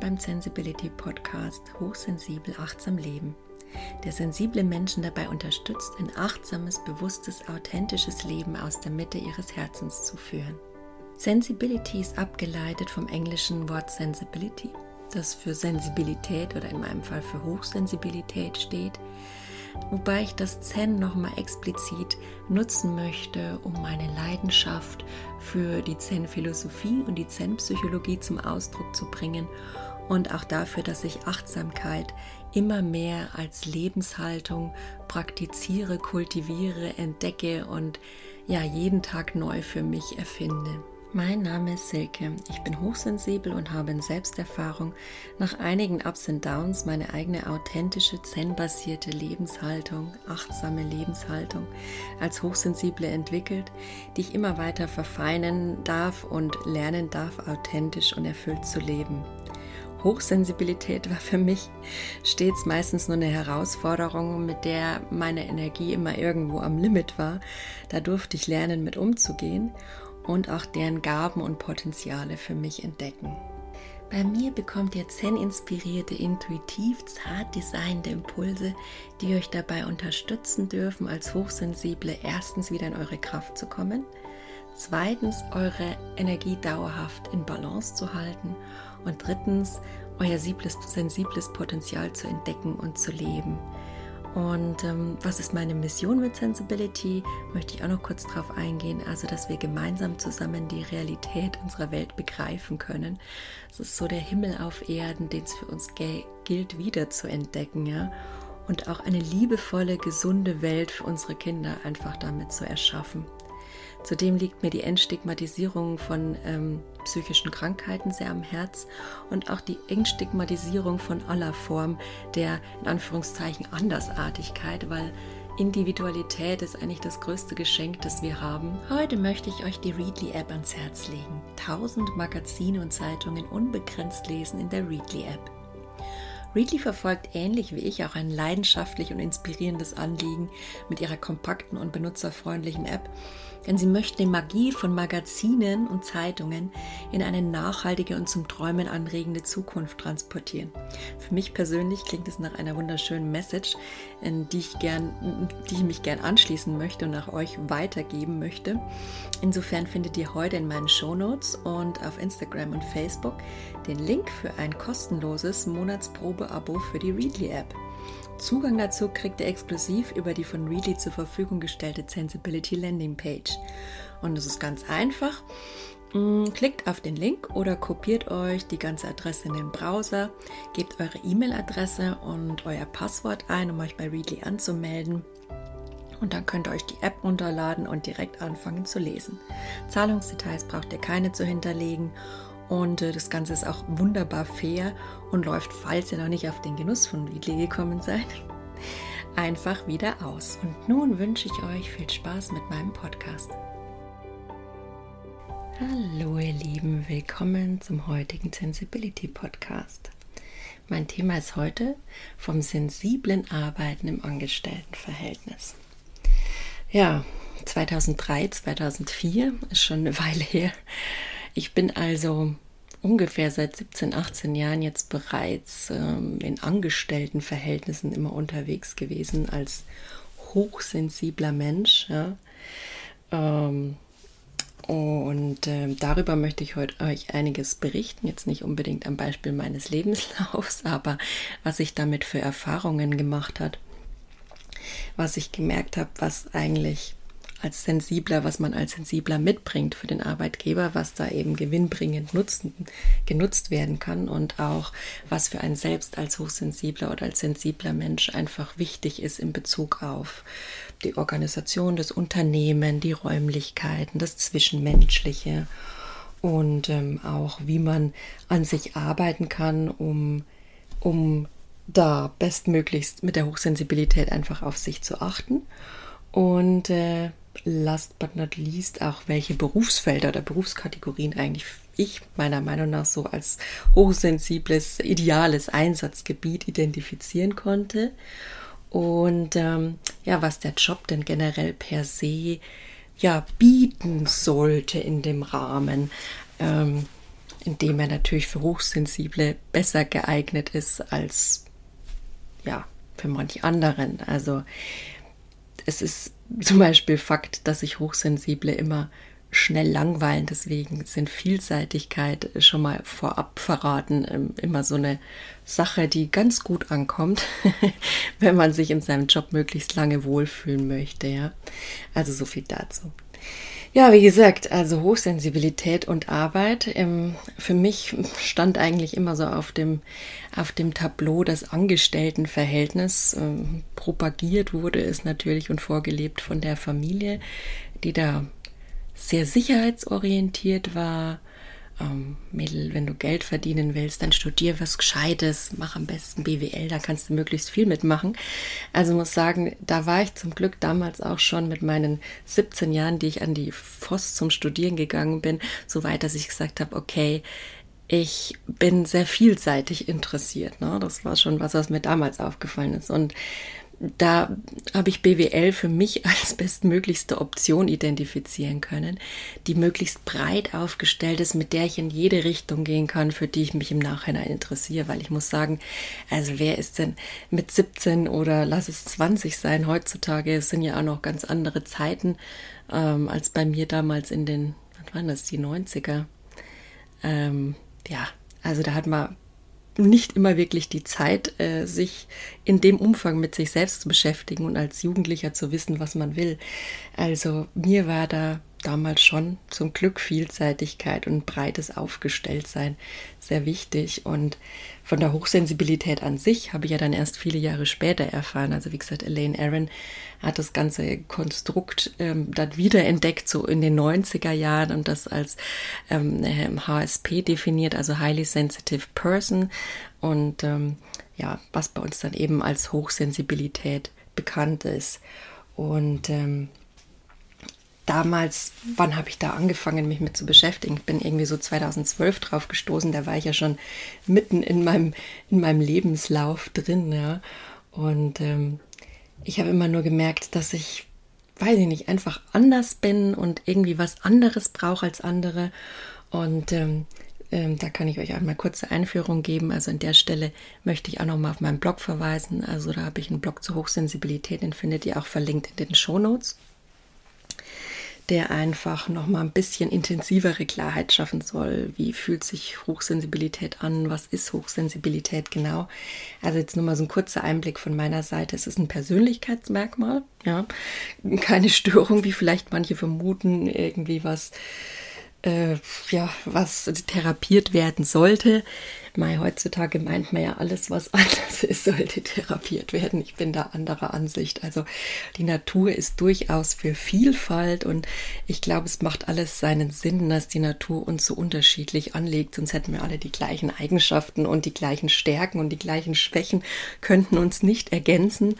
beim Sensibility Podcast Hochsensibel achtsam leben, der sensible Menschen dabei unterstützt, ein achtsames, bewusstes, authentisches Leben aus der Mitte ihres Herzens zu führen. Sensibility ist abgeleitet vom englischen Wort Sensibility, das für Sensibilität oder in meinem Fall für Hochsensibilität steht, wobei ich das Zen nochmal explizit nutzen möchte, um meine Leidenschaft für die Zen-Philosophie und die Zen-Psychologie zum Ausdruck zu bringen und auch dafür, dass ich Achtsamkeit immer mehr als Lebenshaltung praktiziere, kultiviere, entdecke und ja jeden Tag neu für mich erfinde. Mein Name ist Silke. Ich bin hochsensibel und habe in Selbsterfahrung nach einigen Ups und Downs meine eigene authentische Zen-basierte Lebenshaltung, achtsame Lebenshaltung als Hochsensible entwickelt, die ich immer weiter verfeinern darf und lernen darf, authentisch und erfüllt zu leben. Hochsensibilität war für mich stets meistens nur eine Herausforderung, mit der meine Energie immer irgendwo am Limit war. Da durfte ich lernen, mit umzugehen und auch deren Gaben und Potenziale für mich entdecken. Bei mir bekommt ihr Zen-inspirierte, intuitiv zart designte Impulse, die euch dabei unterstützen dürfen, als Hochsensible erstens wieder in eure Kraft zu kommen, zweitens eure Energie dauerhaft in Balance zu halten und drittens euer sensibles Potenzial zu entdecken und zu leben. Und ähm, was ist meine Mission mit Sensibility? Möchte ich auch noch kurz darauf eingehen. Also, dass wir gemeinsam zusammen die Realität unserer Welt begreifen können. Es ist so der Himmel auf Erden, den es für uns gilt, wieder zu entdecken. Ja? Und auch eine liebevolle, gesunde Welt für unsere Kinder einfach damit zu erschaffen. Zudem liegt mir die Entstigmatisierung von ähm, psychischen Krankheiten sehr am Herz und auch die Entstigmatisierung von aller Form der in Anführungszeichen Andersartigkeit, weil Individualität ist eigentlich das größte Geschenk, das wir haben. Heute möchte ich euch die Readly App ans Herz legen. Tausend Magazine und Zeitungen unbegrenzt lesen in der Readly App. Readly verfolgt ähnlich wie ich auch ein leidenschaftlich und inspirierendes Anliegen mit ihrer kompakten und benutzerfreundlichen App denn sie möchte die Magie von Magazinen und Zeitungen in eine nachhaltige und zum Träumen anregende Zukunft transportieren. Für mich persönlich klingt es nach einer wunderschönen Message, die ich, gern, die ich mich gern anschließen möchte und nach euch weitergeben möchte. Insofern findet ihr heute in meinen Shownotes und auf Instagram und Facebook den Link für ein kostenloses Monatsprobe-Abo für die Readly App. Zugang dazu kriegt ihr exklusiv über die von Readly zur Verfügung gestellte Sensibility Landing Page. Und es ist ganz einfach. Mm, klickt auf den Link oder kopiert euch die ganze Adresse in den Browser, gebt eure E-Mail-Adresse und euer Passwort ein, um euch bei Readly anzumelden. Und dann könnt ihr euch die App runterladen und direkt anfangen zu lesen. Zahlungsdetails braucht ihr keine zu hinterlegen und äh, das Ganze ist auch wunderbar fair und läuft, falls ihr noch nicht auf den Genuss von Wiedli gekommen seid, einfach wieder aus. Und nun wünsche ich euch viel Spaß mit meinem Podcast. Hallo ihr Lieben, willkommen zum heutigen Sensibility Podcast. Mein Thema ist heute vom sensiblen Arbeiten im Angestelltenverhältnis. Ja, 2003, 2004 ist schon eine Weile her. Ich bin also ungefähr seit 17, 18 Jahren jetzt bereits ähm, in Angestelltenverhältnissen immer unterwegs gewesen als hochsensibler Mensch. Ja. Ähm, und äh, darüber möchte ich heute euch einiges berichten. Jetzt nicht unbedingt am Beispiel meines Lebenslaufs, aber was sich damit für Erfahrungen gemacht hat. Was ich gemerkt habe, was eigentlich als sensibler, was man als sensibler mitbringt für den Arbeitgeber, was da eben gewinnbringend nutzen, genutzt werden kann und auch was für einen selbst als hochsensibler oder als sensibler Mensch einfach wichtig ist in Bezug auf die Organisation, das Unternehmen, die Räumlichkeiten, das Zwischenmenschliche und ähm, auch wie man an sich arbeiten kann, um, um da bestmöglichst mit der Hochsensibilität einfach auf sich zu achten. Und äh, last but not least auch, welche Berufsfelder oder Berufskategorien eigentlich ich meiner Meinung nach so als hochsensibles, ideales Einsatzgebiet identifizieren konnte. Und ähm, ja, was der Job denn generell per se ja bieten sollte in dem Rahmen. Ähm, indem er natürlich für Hochsensible besser geeignet ist als ja für manch anderen. Also es ist zum Beispiel Fakt, dass sich Hochsensible immer schnell langweilen. Deswegen sind Vielseitigkeit schon mal vorab verraten ähm, immer so eine Sache, die ganz gut ankommt, wenn man sich in seinem Job möglichst lange wohlfühlen möchte. Ja, also so viel dazu. Ja, wie gesagt, also Hochsensibilität und Arbeit. Ähm, für mich stand eigentlich immer so auf dem, auf dem Tableau das Angestelltenverhältnis. Ähm, propagiert wurde es natürlich und vorgelebt von der Familie, die da sehr sicherheitsorientiert war ähm, Mädel, wenn du Geld verdienen willst, dann studier was Gescheites, mach am besten BWL, da kannst du möglichst viel mitmachen. Also muss sagen, da war ich zum Glück damals auch schon mit meinen 17 Jahren, die ich an die FOS zum Studieren gegangen bin, so weit, dass ich gesagt habe, okay, ich bin sehr vielseitig interessiert. Ne? Das war schon was, was mir damals aufgefallen ist. Und da habe ich BWL für mich als bestmöglichste Option identifizieren können, die möglichst breit aufgestellt ist, mit der ich in jede Richtung gehen kann, für die ich mich im Nachhinein interessiere, weil ich muss sagen, also wer ist denn mit 17 oder lass es 20 sein? Heutzutage, es sind ja auch noch ganz andere Zeiten ähm, als bei mir damals in den, was waren das, die 90er. Ähm, ja, also da hat man nicht immer wirklich die Zeit, äh, sich in dem Umfang mit sich selbst zu beschäftigen und als Jugendlicher zu wissen, was man will. Also mir war da damals schon zum Glück Vielseitigkeit und breites Aufgestelltsein sehr wichtig. Und von der Hochsensibilität an sich habe ich ja dann erst viele Jahre später erfahren. Also wie gesagt, Elaine Aaron hat das ganze Konstrukt ähm, dann wiederentdeckt, so in den 90er Jahren und das als ähm, HSP definiert, also Highly Sensitive Person. Und ähm, ja, was bei uns dann eben als Hochsensibilität bekannt ist. Und ähm, damals, wann habe ich da angefangen, mich mit zu beschäftigen? Ich bin irgendwie so 2012 drauf gestoßen, da war ich ja schon mitten in meinem, in meinem Lebenslauf drin, ja. Und ähm, ich habe immer nur gemerkt, dass ich, weiß ich nicht, einfach anders bin und irgendwie was anderes brauche als andere. Und ähm, ähm, da kann ich euch einmal kurze Einführung geben. Also an der Stelle möchte ich auch nochmal auf meinen Blog verweisen. Also da habe ich einen Blog zur Hochsensibilität, den findet ihr auch verlinkt in den Show Notes der einfach noch mal ein bisschen intensivere Klarheit schaffen soll. Wie fühlt sich Hochsensibilität an? Was ist Hochsensibilität genau? Also jetzt nur mal so ein kurzer Einblick von meiner Seite. Es ist ein Persönlichkeitsmerkmal, ja, keine Störung, wie vielleicht manche vermuten, irgendwie was äh, ja, was therapiert werden sollte. Mai, heutzutage meint man ja, alles, was anders ist, sollte therapiert werden. Ich bin da anderer Ansicht. Also die Natur ist durchaus für Vielfalt und ich glaube, es macht alles seinen Sinn, dass die Natur uns so unterschiedlich anlegt. Sonst hätten wir alle die gleichen Eigenschaften und die gleichen Stärken und die gleichen Schwächen, könnten uns nicht ergänzen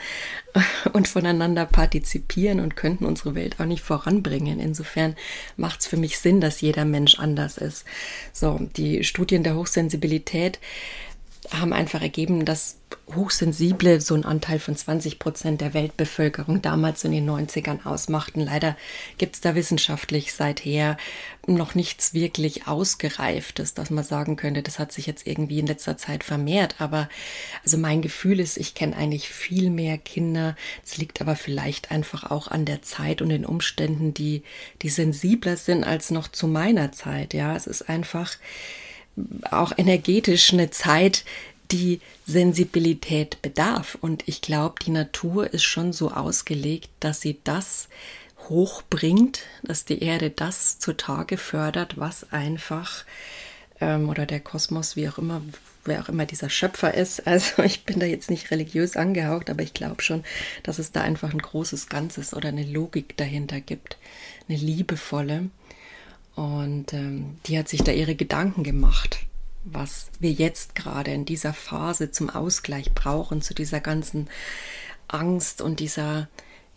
und voneinander partizipieren und könnten unsere Welt auch nicht voranbringen. Insofern macht es für mich Sinn, dass jeder Mensch anders ist. So, die Studien der Hochsensibilität Sexualität haben einfach ergeben, dass Hochsensible so einen Anteil von 20 Prozent der Weltbevölkerung damals in den 90ern ausmachten. Leider gibt es da wissenschaftlich seither noch nichts wirklich Ausgereiftes, dass man sagen könnte, das hat sich jetzt irgendwie in letzter Zeit vermehrt. Aber also mein Gefühl ist, ich kenne eigentlich viel mehr Kinder. Es liegt aber vielleicht einfach auch an der Zeit und den Umständen, die, die sensibler sind als noch zu meiner Zeit. Ja, es ist einfach, auch energetisch eine Zeit, die Sensibilität bedarf. Und ich glaube, die Natur ist schon so ausgelegt, dass sie das hochbringt, dass die Erde das zutage fördert, was einfach, ähm, oder der Kosmos, wie auch immer, wer auch immer dieser Schöpfer ist. Also ich bin da jetzt nicht religiös angehaucht, aber ich glaube schon, dass es da einfach ein großes Ganzes oder eine Logik dahinter gibt, eine liebevolle. Und ähm, die hat sich da ihre Gedanken gemacht, was wir jetzt gerade in dieser Phase zum Ausgleich brauchen, zu dieser ganzen Angst und dieser,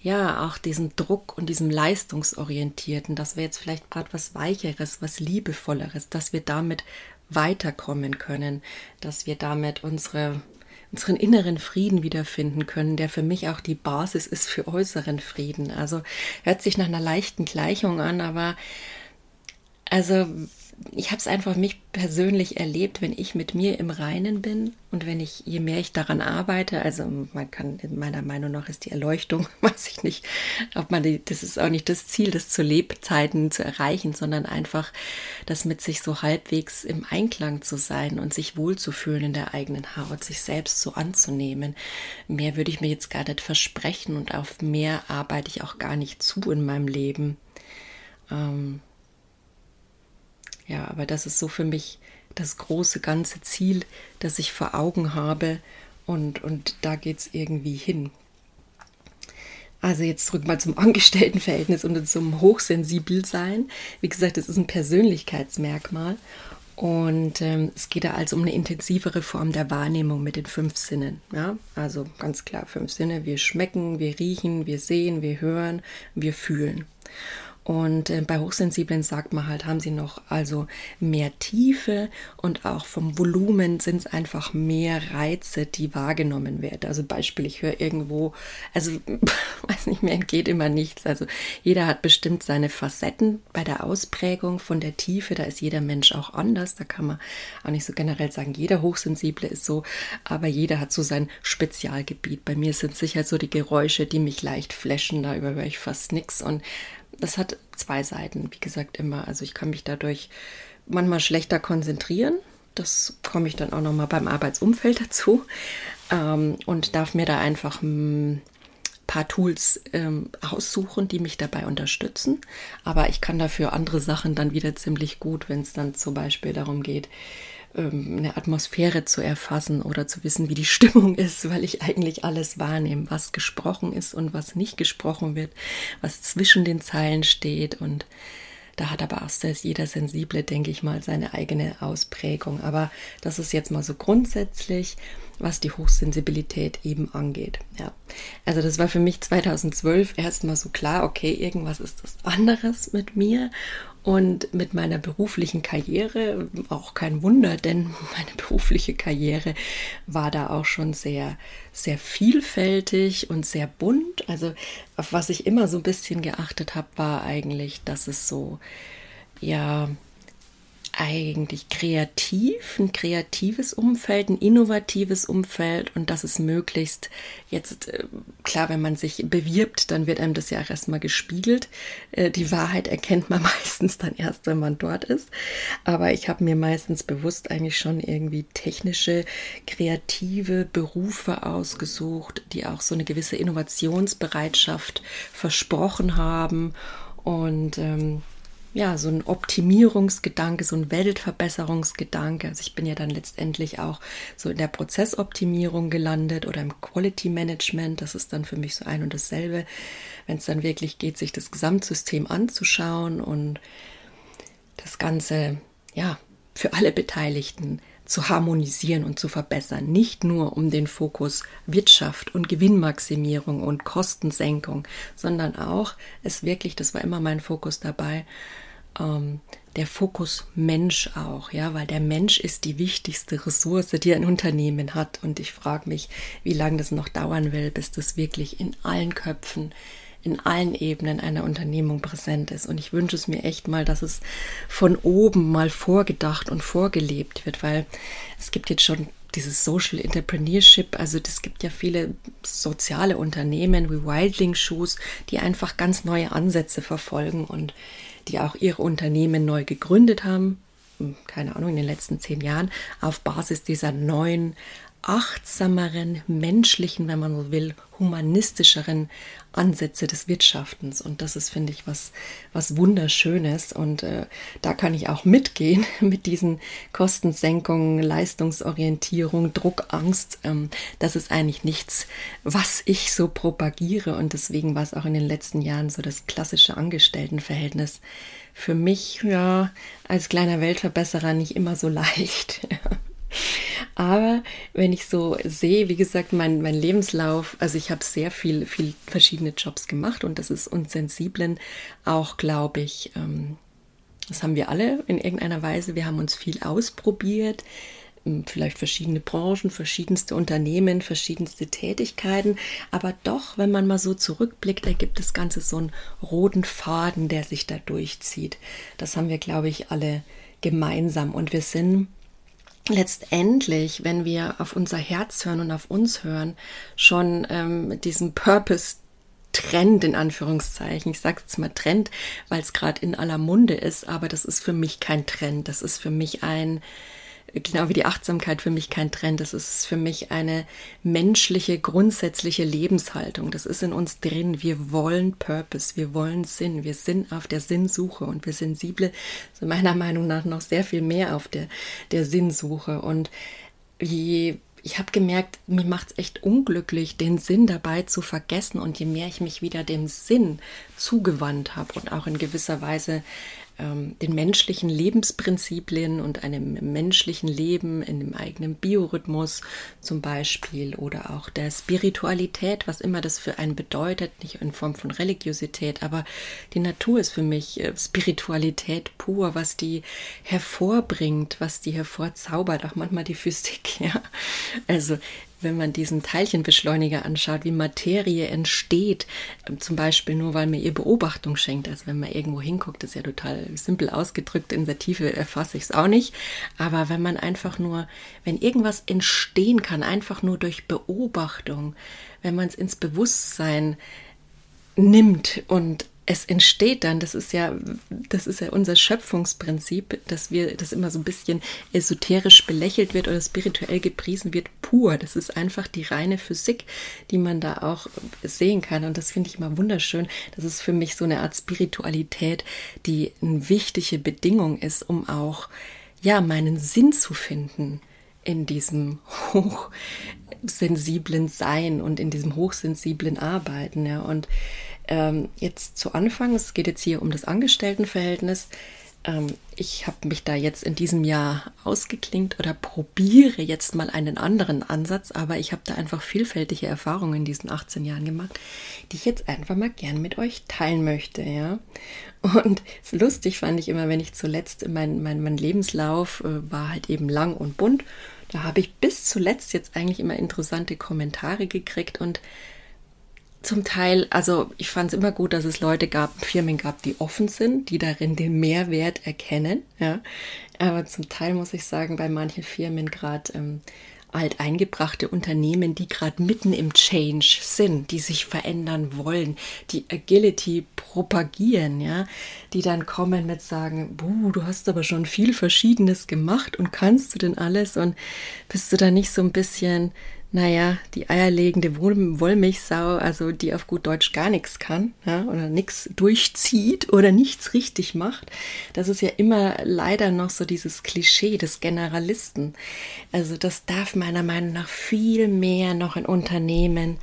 ja, auch diesem Druck und diesem Leistungsorientierten, dass wir jetzt vielleicht gerade was Weicheres, was Liebevolleres, dass wir damit weiterkommen können, dass wir damit unsere unseren inneren Frieden wiederfinden können, der für mich auch die Basis ist für äußeren Frieden. Also hört sich nach einer leichten Gleichung an, aber also ich habe es einfach mich persönlich erlebt, wenn ich mit mir im Reinen bin und wenn ich, je mehr ich daran arbeite, also man kann, in meiner Meinung nach ist die Erleuchtung, weiß ich nicht, ob man die, das ist auch nicht das Ziel, das zu Lebzeiten zu erreichen, sondern einfach das mit sich so halbwegs im Einklang zu sein und sich wohlzufühlen in der eigenen Haut, sich selbst so anzunehmen. Mehr würde ich mir jetzt gar nicht versprechen und auf mehr arbeite ich auch gar nicht zu in meinem Leben. Ähm, ja, aber das ist so für mich das große ganze Ziel, das ich vor Augen habe und, und da geht es irgendwie hin. Also jetzt zurück mal zum Angestelltenverhältnis und zum Hochsensibelsein. Wie gesagt, das ist ein Persönlichkeitsmerkmal und ähm, es geht da also um eine intensivere Form der Wahrnehmung mit den fünf Sinnen. Ja? Also ganz klar fünf Sinne. Wir schmecken, wir riechen, wir sehen, wir hören, wir fühlen. Und äh, bei Hochsensiblen sagt man halt, haben sie noch also mehr Tiefe und auch vom Volumen sind es einfach mehr Reize, die wahrgenommen werden. Also Beispiel, ich höre irgendwo, also weiß nicht, mir entgeht immer nichts. Also jeder hat bestimmt seine Facetten bei der Ausprägung von der Tiefe. Da ist jeder Mensch auch anders. Da kann man auch nicht so generell sagen, jeder Hochsensible ist so, aber jeder hat so sein Spezialgebiet. Bei mir sind sicher so die Geräusche, die mich leicht flashen, da überhöre ich fast nichts und das hat zwei Seiten, wie gesagt, immer. Also ich kann mich dadurch manchmal schlechter konzentrieren. Das komme ich dann auch nochmal beim Arbeitsumfeld dazu. Ähm, und darf mir da einfach ein paar Tools ähm, aussuchen, die mich dabei unterstützen. Aber ich kann dafür andere Sachen dann wieder ziemlich gut, wenn es dann zum Beispiel darum geht, ähm, eine Atmosphäre zu erfassen oder zu wissen, wie die Stimmung ist, weil ich eigentlich alles wahrnehme, was gesprochen ist und was nicht gesprochen wird, was zwischen den Zeilen steht und da hat aber auch jeder Sensible, denke ich mal, seine eigene Ausprägung. Aber das ist jetzt mal so grundsätzlich, was die Hochsensibilität eben angeht. Ja. Also das war für mich 2012 erstmal so klar, okay, irgendwas ist das anderes mit mir und mit meiner beruflichen Karriere, auch kein Wunder, denn meine berufliche Karriere war da auch schon sehr, sehr vielfältig und sehr bunt. Also auf was ich immer so ein bisschen geachtet habe, war eigentlich, dass es so, ja, eigentlich kreativ, ein kreatives Umfeld, ein innovatives Umfeld und das ist möglichst jetzt, äh, klar, wenn man sich bewirbt, dann wird einem das ja erstmal gespiegelt. Äh, die Wahrheit erkennt man meistens dann erst, wenn man dort ist. Aber ich habe mir meistens bewusst eigentlich schon irgendwie technische, kreative Berufe ausgesucht, die auch so eine gewisse Innovationsbereitschaft versprochen haben und ähm, ja, so ein Optimierungsgedanke, so ein Weltverbesserungsgedanke. Also ich bin ja dann letztendlich auch so in der Prozessoptimierung gelandet oder im Quality Management. Das ist dann für mich so ein und dasselbe, wenn es dann wirklich geht, sich das Gesamtsystem anzuschauen und das Ganze, ja, für alle Beteiligten zu harmonisieren und zu verbessern. Nicht nur um den Fokus Wirtschaft und Gewinnmaximierung und Kostensenkung, sondern auch es wirklich, das war immer mein Fokus dabei, ähm, der Fokus Mensch auch, ja, weil der Mensch ist die wichtigste Ressource, die ein Unternehmen hat. Und ich frage mich, wie lange das noch dauern will, bis das wirklich in allen Köpfen, in allen Ebenen einer Unternehmung präsent ist. Und ich wünsche es mir echt mal, dass es von oben mal vorgedacht und vorgelebt wird, weil es gibt jetzt schon dieses Social Entrepreneurship, also es gibt ja viele soziale Unternehmen wie Wildling Shoes, die einfach ganz neue Ansätze verfolgen und die auch ihre Unternehmen neu gegründet haben, hm, keine Ahnung, in den letzten zehn Jahren, auf Basis dieser neuen, achtsameren, menschlichen, wenn man so will, humanistischeren Ansätze des Wirtschaftens. Und das ist, finde ich, was, was Wunderschönes. Und äh, da kann ich auch mitgehen mit diesen Kostensenkungen, Leistungsorientierung, Druckangst. Ähm, das ist eigentlich nichts, was ich so propagiere. Und deswegen war es auch in den letzten Jahren so das klassische Angestelltenverhältnis für mich, ja, als kleiner Weltverbesserer nicht immer so leicht. Aber wenn ich so sehe, wie gesagt, mein, mein Lebenslauf, also ich habe sehr viel, viel verschiedene Jobs gemacht und das ist uns Sensiblen auch, glaube ich, ähm, das haben wir alle in irgendeiner Weise. Wir haben uns viel ausprobiert, ähm, vielleicht verschiedene Branchen, verschiedenste Unternehmen, verschiedenste Tätigkeiten. Aber doch, wenn man mal so zurückblickt, ergibt das Ganze so einen roten Faden, der sich da durchzieht. Das haben wir, glaube ich, alle gemeinsam und wir sind letztendlich, wenn wir auf unser Herz hören und auf uns hören, schon ähm, diesen Purpose Trend in Anführungszeichen. Ich sage jetzt mal Trend, weil es gerade in aller Munde ist, aber das ist für mich kein Trend. Das ist für mich ein, genau wie die Achtsamkeit für mich kein Trend. Das ist für mich eine menschliche, grundsätzliche Lebenshaltung. Das ist in uns drin. Wir wollen Purpose, wir wollen Sinn, wir sind auf der Sinnsuche und wir Sensible sind meiner Meinung nach noch sehr viel mehr auf der, der Sinnsuche. Und je ich habe gemerkt, mir macht es echt unglücklich, den Sinn dabei zu vergessen. Und je mehr ich mich wieder dem Sinn zugewandt habe und auch in gewisser Weise ähm, den menschlichen Lebensprinzipien und einem menschlichen Leben in dem eigenen Biorhythmus zum Beispiel oder auch der Spiritualität, was immer das für einen bedeutet, nicht in Form von Religiosität, aber die Natur ist für mich äh, Spiritualität pur, was die hervorbringt, was die hervorzaubert, auch manchmal die Physik, ja. Also wenn man diesen Teilchenbeschleuniger anschaut, wie Materie entsteht, ähm, zum Beispiel nur weil mir ihr Beobachtung schenkt. Also wenn man irgendwo hinguckt, ist ja total simpel ausgedrückt, in der Tiefe erfasse ich es auch nicht. Aber wenn man einfach nur, wenn irgendwas entstehen kann, einfach nur durch Beobachtung, wenn man es ins Bewusstsein nimmt und es entsteht dann, das ist ja, das ist ja unser Schöpfungsprinzip, dass wir, das immer so ein bisschen esoterisch belächelt wird oder spirituell gepriesen wird, pur. Das ist einfach die reine Physik, die man da auch sehen kann. Und das finde ich immer wunderschön. Das ist für mich so eine Art Spiritualität, die eine wichtige Bedingung ist, um auch, ja, meinen Sinn zu finden in diesem hochsensiblen Sein und in diesem hochsensiblen Arbeiten. Ja. Und ähm, jetzt zu Anfang, es geht jetzt hier um das Angestelltenverhältnis. Ähm, ich habe mich da jetzt in diesem Jahr ausgeklingt oder probiere jetzt mal einen anderen Ansatz, aber ich habe da einfach vielfältige Erfahrungen in diesen 18 Jahren gemacht, die ich jetzt einfach mal gern mit euch teilen möchte, ja. Und lustig fand ich immer, wenn ich zuletzt, mein, mein, mein Lebenslauf äh, war halt eben lang und bunt. Da habe ich bis zuletzt jetzt eigentlich immer interessante Kommentare gekriegt und zum Teil, also ich fand es immer gut, dass es Leute gab, Firmen gab, die offen sind, die darin den Mehrwert erkennen. Ja. Aber zum Teil muss ich sagen, bei manchen Firmen gerade ähm, alteingebrachte Unternehmen, die gerade mitten im Change sind, die sich verändern wollen, die Agility propagieren, ja, die dann kommen mit sagen, Buh, du hast aber schon viel Verschiedenes gemacht und kannst du denn alles und bist du da nicht so ein bisschen naja, die eierlegende Wollmilchsau, also die auf gut Deutsch gar nichts kann ja, oder nichts durchzieht oder nichts richtig macht. Das ist ja immer leider noch so dieses Klischee des Generalisten. Also das darf meiner Meinung nach viel mehr noch in Unternehmen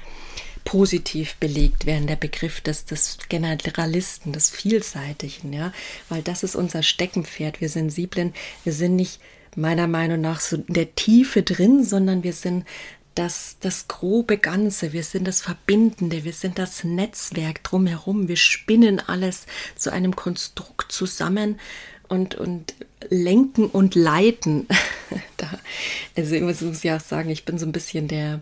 positiv belegt werden, der Begriff des, des Generalisten, des Vielseitigen, ja, weil das ist unser Steckenpferd. Wir Sensiblen, wir sind nicht meiner Meinung nach so in der Tiefe drin, sondern wir sind das, das grobe Ganze, wir sind das Verbindende, wir sind das Netzwerk drumherum, wir spinnen alles zu einem Konstrukt zusammen und, und lenken und leiten. da, also ich muss ja auch sagen, ich bin so ein bisschen der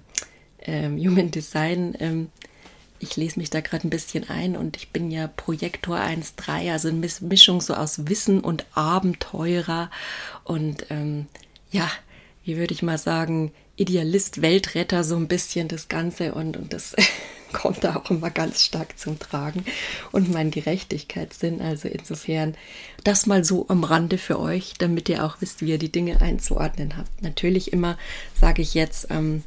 ähm, Human Design. Ähm, ich lese mich da gerade ein bisschen ein und ich bin ja Projektor 1.3, also eine Mischung so aus Wissen und Abenteurer und ähm, ja, wie würde ich mal sagen, Idealist, Weltretter so ein bisschen das Ganze und, und das kommt da auch immer ganz stark zum Tragen und mein Gerechtigkeitssinn. Also insofern das mal so am Rande für euch, damit ihr auch wisst, wie ihr die Dinge einzuordnen habt. Natürlich immer sage ich jetzt, ähm,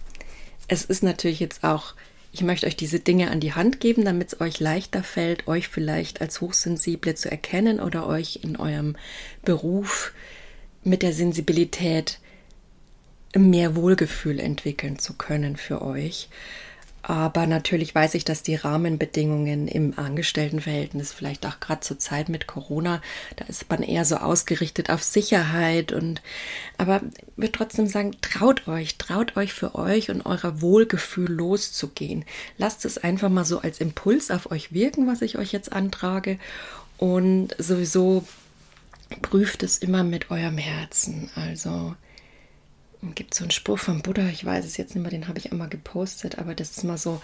es ist natürlich jetzt auch, ich möchte euch diese Dinge an die Hand geben, damit es euch leichter fällt, euch vielleicht als Hochsensible zu erkennen oder euch in eurem Beruf mit der Sensibilität mehr Wohlgefühl entwickeln zu können für euch. Aber natürlich weiß ich, dass die Rahmenbedingungen im Angestelltenverhältnis, vielleicht auch gerade zur Zeit mit Corona, da ist man eher so ausgerichtet auf Sicherheit und aber ich würde trotzdem sagen, traut euch, traut euch für euch und euer Wohlgefühl loszugehen. Lasst es einfach mal so als Impuls auf euch wirken, was ich euch jetzt antrage und sowieso prüft es immer mit eurem Herzen. Also gibt so einen Spruch vom Buddha, ich weiß es jetzt nicht mehr, den habe ich einmal gepostet, aber das ist mal so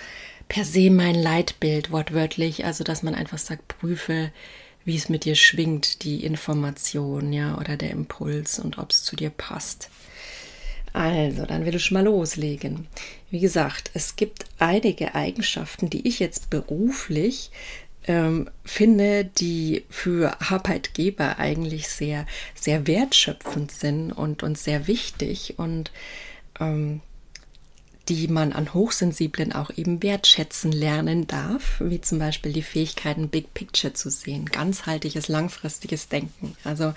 per se mein Leitbild, wortwörtlich. Also, dass man einfach sagt, prüfe, wie es mit dir schwingt, die Information, ja, oder der Impuls und ob es zu dir passt. Also, dann will ich schon mal loslegen. Wie gesagt, es gibt einige Eigenschaften, die ich jetzt beruflich ähm, finde, die für Arbeitgeber eigentlich sehr, sehr wertschöpfend sind und, und sehr wichtig und ähm, die man an Hochsensiblen auch eben wertschätzen lernen darf, wie zum Beispiel die Fähigkeiten, Big Picture zu sehen, ganzheitliches, langfristiges Denken. Also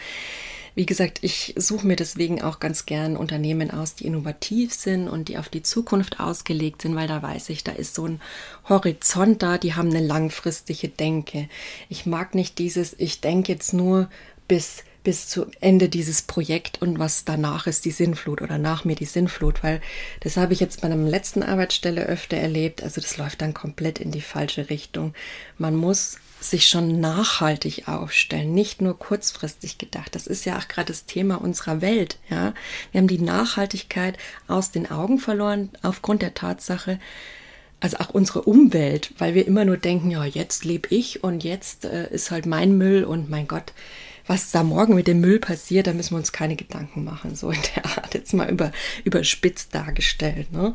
wie gesagt, ich suche mir deswegen auch ganz gern Unternehmen aus, die innovativ sind und die auf die Zukunft ausgelegt sind, weil da weiß ich, da ist so ein Horizont da, die haben eine langfristige Denke. Ich mag nicht dieses, ich denke jetzt nur bis bis zu Ende dieses Projekt und was danach ist die Sinnflut oder nach mir die Sinnflut, weil das habe ich jetzt bei einer letzten Arbeitsstelle öfter erlebt. Also das läuft dann komplett in die falsche Richtung. Man muss sich schon nachhaltig aufstellen, nicht nur kurzfristig gedacht. Das ist ja auch gerade das Thema unserer Welt. Ja, wir haben die Nachhaltigkeit aus den Augen verloren aufgrund der Tatsache, also auch unsere Umwelt, weil wir immer nur denken, ja, jetzt lebe ich und jetzt äh, ist halt mein Müll und mein Gott, was da morgen mit dem Müll passiert, da müssen wir uns keine Gedanken machen. So in der Art jetzt mal über, überspitzt dargestellt. Ne?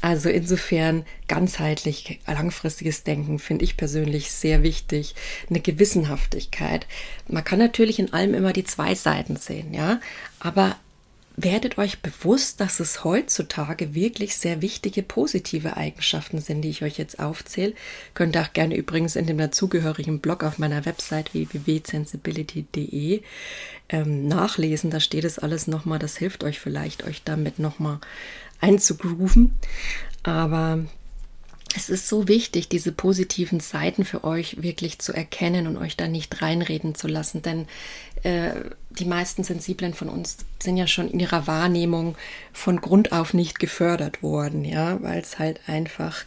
Also insofern ganzheitlich langfristiges Denken finde ich persönlich sehr wichtig. Eine Gewissenhaftigkeit. Man kann natürlich in allem immer die zwei Seiten sehen, ja. Aber werdet euch bewusst, dass es heutzutage wirklich sehr wichtige positive Eigenschaften sind, die ich euch jetzt aufzähle. Könnt ihr auch gerne übrigens in dem dazugehörigen Blog auf meiner Website www.sensibility.de ähm, nachlesen. Da steht es alles nochmal. Das hilft euch vielleicht, euch damit nochmal einzugrooven. Aber es ist so wichtig, diese positiven Seiten für euch wirklich zu erkennen und euch da nicht reinreden zu lassen, denn äh, die meisten Sensiblen von uns sind ja schon in ihrer Wahrnehmung von Grund auf nicht gefördert worden, ja, weil es halt einfach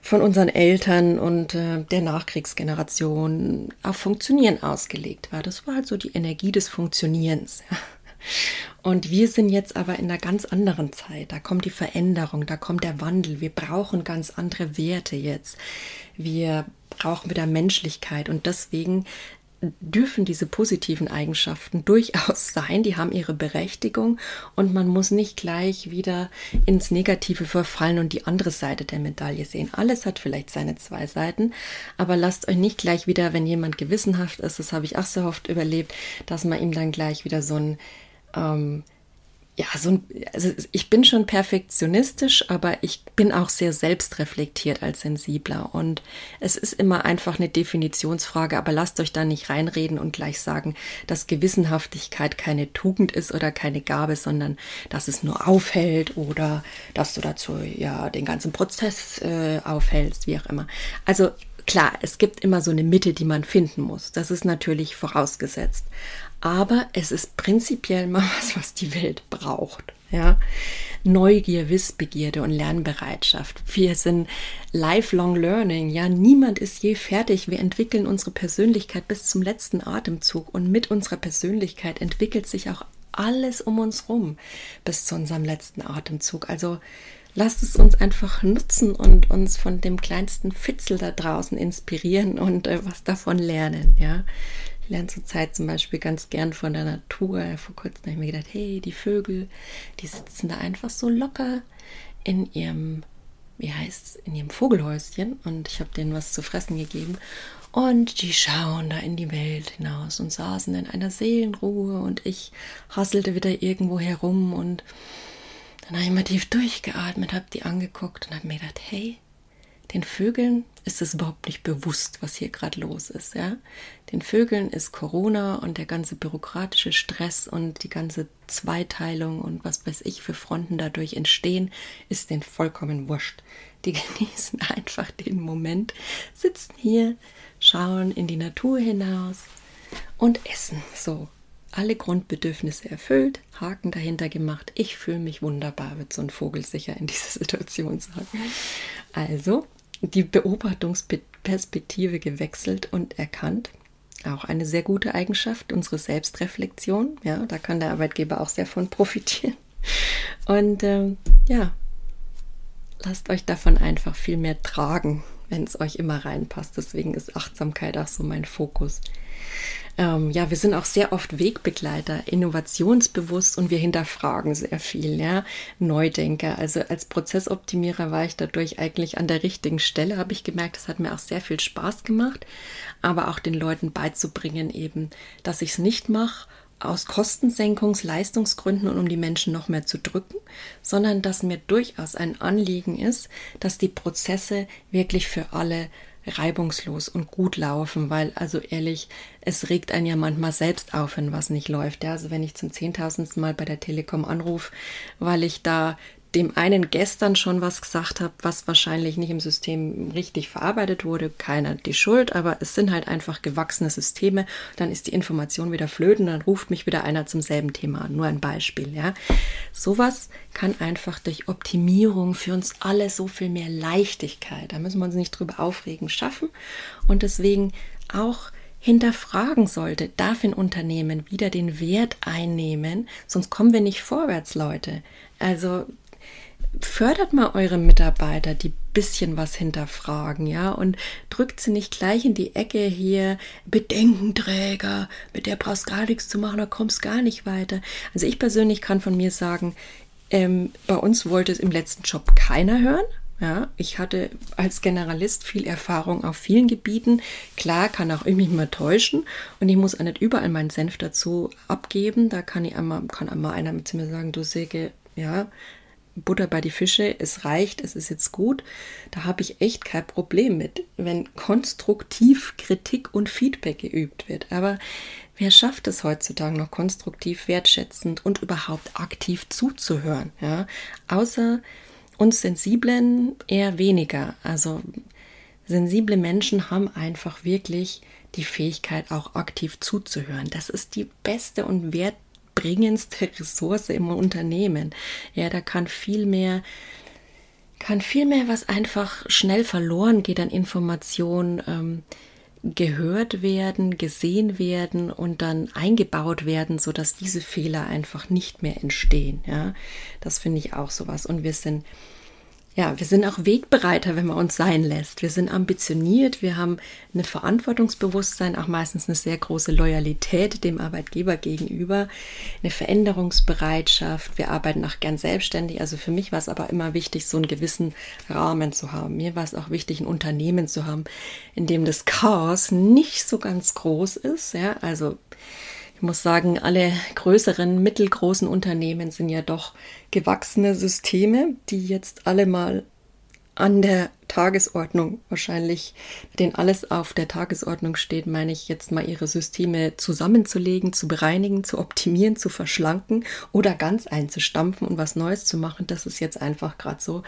von unseren Eltern und äh, der Nachkriegsgeneration auf Funktionieren ausgelegt war. Das war halt so die Energie des Funktionierens. Ja. Und wir sind jetzt aber in einer ganz anderen Zeit. Da kommt die Veränderung, da kommt der Wandel. Wir brauchen ganz andere Werte jetzt. Wir brauchen wieder Menschlichkeit und deswegen dürfen diese positiven Eigenschaften durchaus sein, die haben ihre Berechtigung und man muss nicht gleich wieder ins Negative verfallen und die andere Seite der Medaille sehen. Alles hat vielleicht seine zwei Seiten, aber lasst euch nicht gleich wieder, wenn jemand gewissenhaft ist, das habe ich auch so oft überlebt, dass man ihm dann gleich wieder so ein ähm, ja, so ein, also ich bin schon perfektionistisch, aber ich bin auch sehr selbstreflektiert als Sensibler. Und es ist immer einfach eine Definitionsfrage, aber lasst euch da nicht reinreden und gleich sagen, dass Gewissenhaftigkeit keine Tugend ist oder keine Gabe, sondern dass es nur aufhält oder dass du dazu ja den ganzen Prozess äh, aufhältst, wie auch immer. Also klar, es gibt immer so eine Mitte, die man finden muss. Das ist natürlich vorausgesetzt aber es ist prinzipiell mal was, was die Welt braucht. Ja, Neugier, Wissbegierde und Lernbereitschaft. Wir sind lifelong learning. Ja, niemand ist je fertig. Wir entwickeln unsere Persönlichkeit bis zum letzten Atemzug und mit unserer Persönlichkeit entwickelt sich auch alles um uns rum bis zu unserem letzten Atemzug. Also lasst es uns einfach nutzen und uns von dem kleinsten Fitzel da draußen inspirieren und äh, was davon lernen. Ja, lerne zurzeit zum Beispiel ganz gern von der Natur. Vor kurzem habe ich mir gedacht, hey, die Vögel, die sitzen da einfach so locker in ihrem, wie heißt es, in ihrem Vogelhäuschen und ich habe denen was zu fressen gegeben. Und die schauen da in die Welt hinaus und saßen in einer Seelenruhe und ich hasselte wieder irgendwo herum und dann habe ich mal tief durchgeatmet, habe die angeguckt und habe mir gedacht, hey, den Vögeln ist es überhaupt nicht bewusst, was hier gerade los ist. Ja? Den Vögeln ist Corona und der ganze bürokratische Stress und die ganze Zweiteilung und was weiß ich für Fronten dadurch entstehen, ist denen vollkommen wurscht. Die genießen einfach den Moment, sitzen hier, schauen in die Natur hinaus und essen. So, alle Grundbedürfnisse erfüllt, Haken dahinter gemacht. Ich fühle mich wunderbar, wird so ein Vogel sicher in dieser Situation sagen. Also, die Beobachtungsperspektive gewechselt und erkannt. Auch eine sehr gute Eigenschaft, unsere Selbstreflexion. Ja, da kann der Arbeitgeber auch sehr von profitieren. Und ähm, ja, lasst euch davon einfach viel mehr tragen, wenn es euch immer reinpasst. Deswegen ist Achtsamkeit auch so mein Fokus. Ähm, ja, wir sind auch sehr oft Wegbegleiter, innovationsbewusst und wir hinterfragen sehr viel, ja, Neudenker. Also als Prozessoptimierer war ich dadurch eigentlich an der richtigen Stelle, habe ich gemerkt, es hat mir auch sehr viel Spaß gemacht, aber auch den Leuten beizubringen eben, dass ich es nicht mache aus Kostensenkungs-, Leistungsgründen und um die Menschen noch mehr zu drücken, sondern dass mir durchaus ein Anliegen ist, dass die Prozesse wirklich für alle reibungslos und gut laufen, weil also ehrlich, es regt einen ja manchmal selbst auf, wenn was nicht läuft. Ja, also wenn ich zum zehntausendsten Mal bei der Telekom anrufe, weil ich da dem einen gestern schon was gesagt habe, was wahrscheinlich nicht im System richtig verarbeitet wurde, keiner die Schuld, aber es sind halt einfach gewachsene Systeme, dann ist die Information wieder flöten, dann ruft mich wieder einer zum selben Thema an. Nur ein Beispiel, ja. Sowas kann einfach durch Optimierung für uns alle so viel mehr Leichtigkeit, da müssen wir uns nicht drüber aufregen, schaffen und deswegen auch hinterfragen sollte, darf ein Unternehmen wieder den Wert einnehmen, sonst kommen wir nicht vorwärts, Leute. Also fördert mal eure Mitarbeiter, die bisschen was hinterfragen, ja, und drückt sie nicht gleich in die Ecke hier, Bedenkenträger, mit der brauchst gar nichts zu machen, da kommst gar nicht weiter. Also ich persönlich kann von mir sagen, ähm, bei uns wollte es im letzten Job keiner hören. Ja, ich hatte als Generalist viel Erfahrung auf vielen Gebieten. Klar, kann auch ich mich mal täuschen und ich muss auch nicht überall meinen Senf dazu abgeben. Da kann ich einmal, kann einmal einer zu mir sagen, du Säge, ja, Butter bei die Fische, es reicht, es ist jetzt gut. Da habe ich echt kein Problem mit, wenn konstruktiv Kritik und Feedback geübt wird. Aber wer schafft es heutzutage noch konstruktiv, wertschätzend und überhaupt aktiv zuzuhören? Ja? Außer uns Sensiblen eher weniger. Also sensible Menschen haben einfach wirklich die Fähigkeit, auch aktiv zuzuhören. Das ist die beste und wert bringendste Ressource im Unternehmen. Ja, da kann viel mehr kann viel mehr, was einfach schnell verloren geht an Informationen, ähm, gehört werden, gesehen werden und dann eingebaut werden, sodass diese Fehler einfach nicht mehr entstehen. Ja, das finde ich auch sowas. Und wir sind ja, wir sind auch Wegbereiter, wenn man uns sein lässt. Wir sind ambitioniert, wir haben eine Verantwortungsbewusstsein, auch meistens eine sehr große Loyalität dem Arbeitgeber gegenüber, eine Veränderungsbereitschaft. Wir arbeiten auch gern selbstständig. Also für mich war es aber immer wichtig, so einen gewissen Rahmen zu haben. Mir war es auch wichtig, ein Unternehmen zu haben, in dem das Chaos nicht so ganz groß ist. Ja, also ich muss sagen, alle größeren, mittelgroßen Unternehmen sind ja doch gewachsene Systeme, die jetzt alle mal an der Tagesordnung wahrscheinlich, denen alles auf der Tagesordnung steht, meine ich jetzt mal ihre Systeme zusammenzulegen, zu bereinigen, zu optimieren, zu verschlanken oder ganz einzustampfen und was Neues zu machen. Das ist jetzt einfach gerade so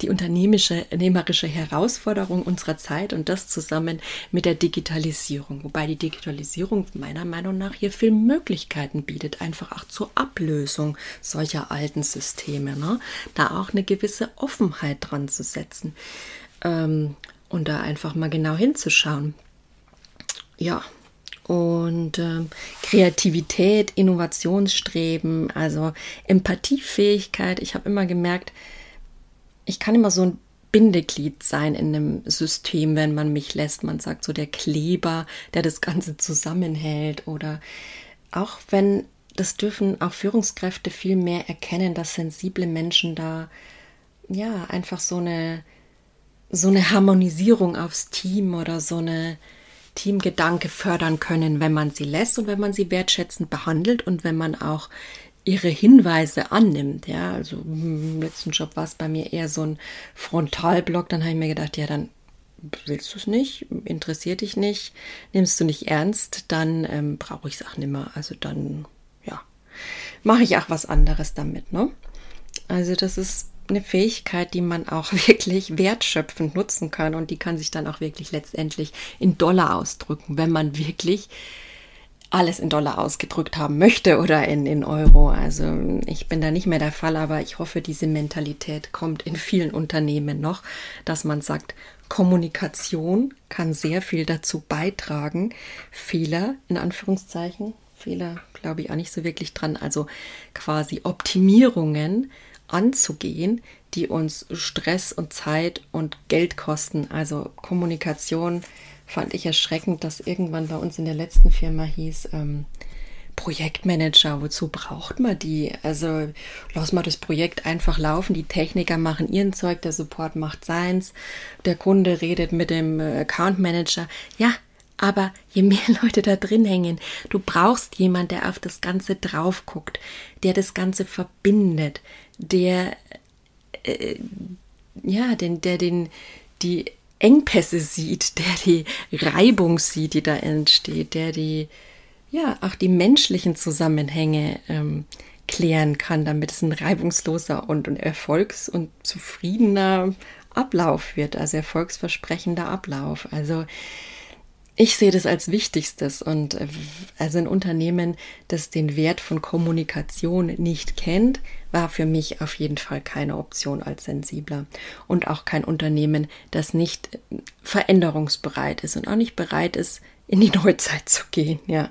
die unternehmerische Herausforderung unserer Zeit und das zusammen mit der Digitalisierung. Wobei die Digitalisierung meiner Meinung nach hier viel Möglichkeiten bietet, einfach auch zur Ablösung solcher alten Systeme. Ne? Da auch eine gewisse Offenheit dran zu setzen ähm, und da einfach mal genau hinzuschauen. Ja, und äh, Kreativität, Innovationsstreben, also Empathiefähigkeit. Ich habe immer gemerkt, ich kann immer so ein Bindeglied sein in einem System, wenn man mich lässt. Man sagt so der Kleber, der das Ganze zusammenhält. Oder auch wenn, das dürfen auch Führungskräfte viel mehr erkennen, dass sensible Menschen da ja einfach so eine so eine Harmonisierung aufs Team oder so eine Teamgedanke fördern können, wenn man sie lässt und wenn man sie wertschätzend behandelt und wenn man auch ihre Hinweise annimmt. Ja, also im letzten Job war es bei mir eher so ein Frontalblock. Dann habe ich mir gedacht, ja, dann willst du es nicht, interessiert dich nicht, nimmst du nicht ernst, dann ähm, brauche ich es auch nicht mehr. Also dann, ja, mache ich auch was anderes damit. Ne? Also das ist eine Fähigkeit, die man auch wirklich wertschöpfend nutzen kann und die kann sich dann auch wirklich letztendlich in Dollar ausdrücken, wenn man wirklich alles in Dollar ausgedrückt haben möchte oder in, in Euro. Also ich bin da nicht mehr der Fall, aber ich hoffe, diese Mentalität kommt in vielen Unternehmen noch, dass man sagt, Kommunikation kann sehr viel dazu beitragen, Fehler in Anführungszeichen, Fehler glaube ich auch nicht so wirklich dran, also quasi Optimierungen anzugehen, die uns Stress und Zeit und Geld kosten. Also Kommunikation fand ich erschreckend, dass irgendwann bei uns in der letzten Firma hieß, ähm, Projektmanager, wozu braucht man die? Also lass mal das Projekt einfach laufen, die Techniker machen ihren Zeug, der Support macht seins, der Kunde redet mit dem äh, Account Manager. Ja, aber je mehr Leute da drin hängen, du brauchst jemand, der auf das Ganze drauf guckt, der das Ganze verbindet, der äh, ja, den, der den die Engpässe sieht, der die Reibung sieht, die da entsteht, der die ja, auch die menschlichen Zusammenhänge ähm, klären kann, damit es ein reibungsloser und ein erfolgs- und zufriedener Ablauf wird, also erfolgsversprechender Ablauf. Also ich sehe das als Wichtigstes und äh, also ein Unternehmen, das den Wert von Kommunikation nicht kennt, war für mich auf jeden Fall keine Option als sensibler. Und auch kein Unternehmen, das nicht veränderungsbereit ist und auch nicht bereit ist, in die Neuzeit zu gehen, ja.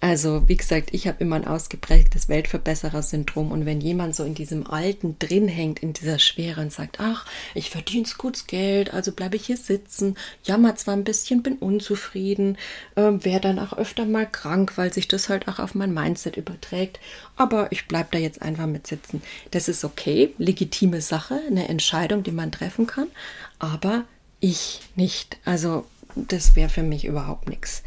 Also, wie gesagt, ich habe immer ein ausgeprägtes Weltverbesserer-Syndrom und wenn jemand so in diesem Alten drin hängt, in dieser Schwere und sagt, ach, ich verdiene gutes Geld, also bleibe ich hier sitzen, jammer zwar ein bisschen, bin unzufrieden, äh, wäre dann auch öfter mal krank, weil sich das halt auch auf mein Mindset überträgt, aber ich bleibe da jetzt einfach mit sitzen. Das ist okay, legitime Sache, eine Entscheidung, die man treffen kann, aber ich nicht. Also das wäre für mich überhaupt nichts.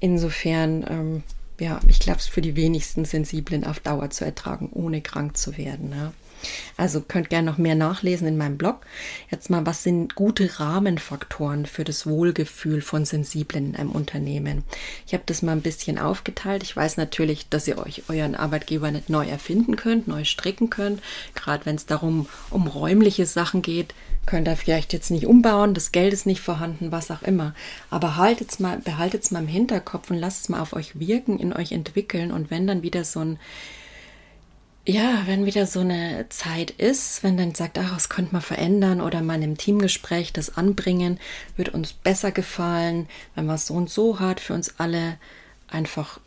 Insofern, ähm, ja, ich glaube, es für die wenigsten Sensiblen auf Dauer zu ertragen, ohne krank zu werden. Ja. Also könnt gerne noch mehr nachlesen in meinem Blog. Jetzt mal, was sind gute Rahmenfaktoren für das Wohlgefühl von Sensiblen in einem Unternehmen? Ich habe das mal ein bisschen aufgeteilt. Ich weiß natürlich, dass ihr euch euren Arbeitgeber nicht neu erfinden könnt, neu stricken könnt. Gerade wenn es darum um räumliche Sachen geht, könnt ihr vielleicht jetzt nicht umbauen, das Geld ist nicht vorhanden, was auch immer. Aber haltet's mal, behaltet es mal im Hinterkopf und lasst es mal auf euch wirken, in euch entwickeln. Und wenn dann wieder so ein ja, wenn wieder so eine Zeit ist, wenn dann sagt, ach, was könnte man verändern oder mal im Teamgespräch das anbringen, wird uns besser gefallen, wenn man es so und so hat, für uns alle einfach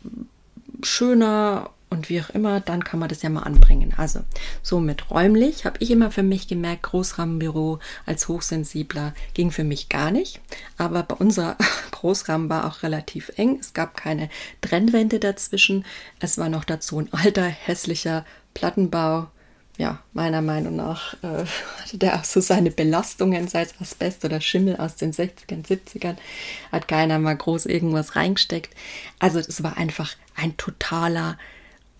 schöner und wie auch immer, dann kann man das ja mal anbringen. Also somit räumlich habe ich immer für mich gemerkt, Großrahmenbüro als Hochsensibler ging für mich gar nicht. Aber bei unserer Großrahmen war auch relativ eng. Es gab keine Trennwände dazwischen. Es war noch dazu ein alter, hässlicher Plattenbau. Ja, meiner Meinung nach äh, hatte der auch so seine Belastungen, sei es Asbest oder Schimmel aus den 60ern, 70ern. Hat keiner mal groß irgendwas reingesteckt. Also es war einfach ein totaler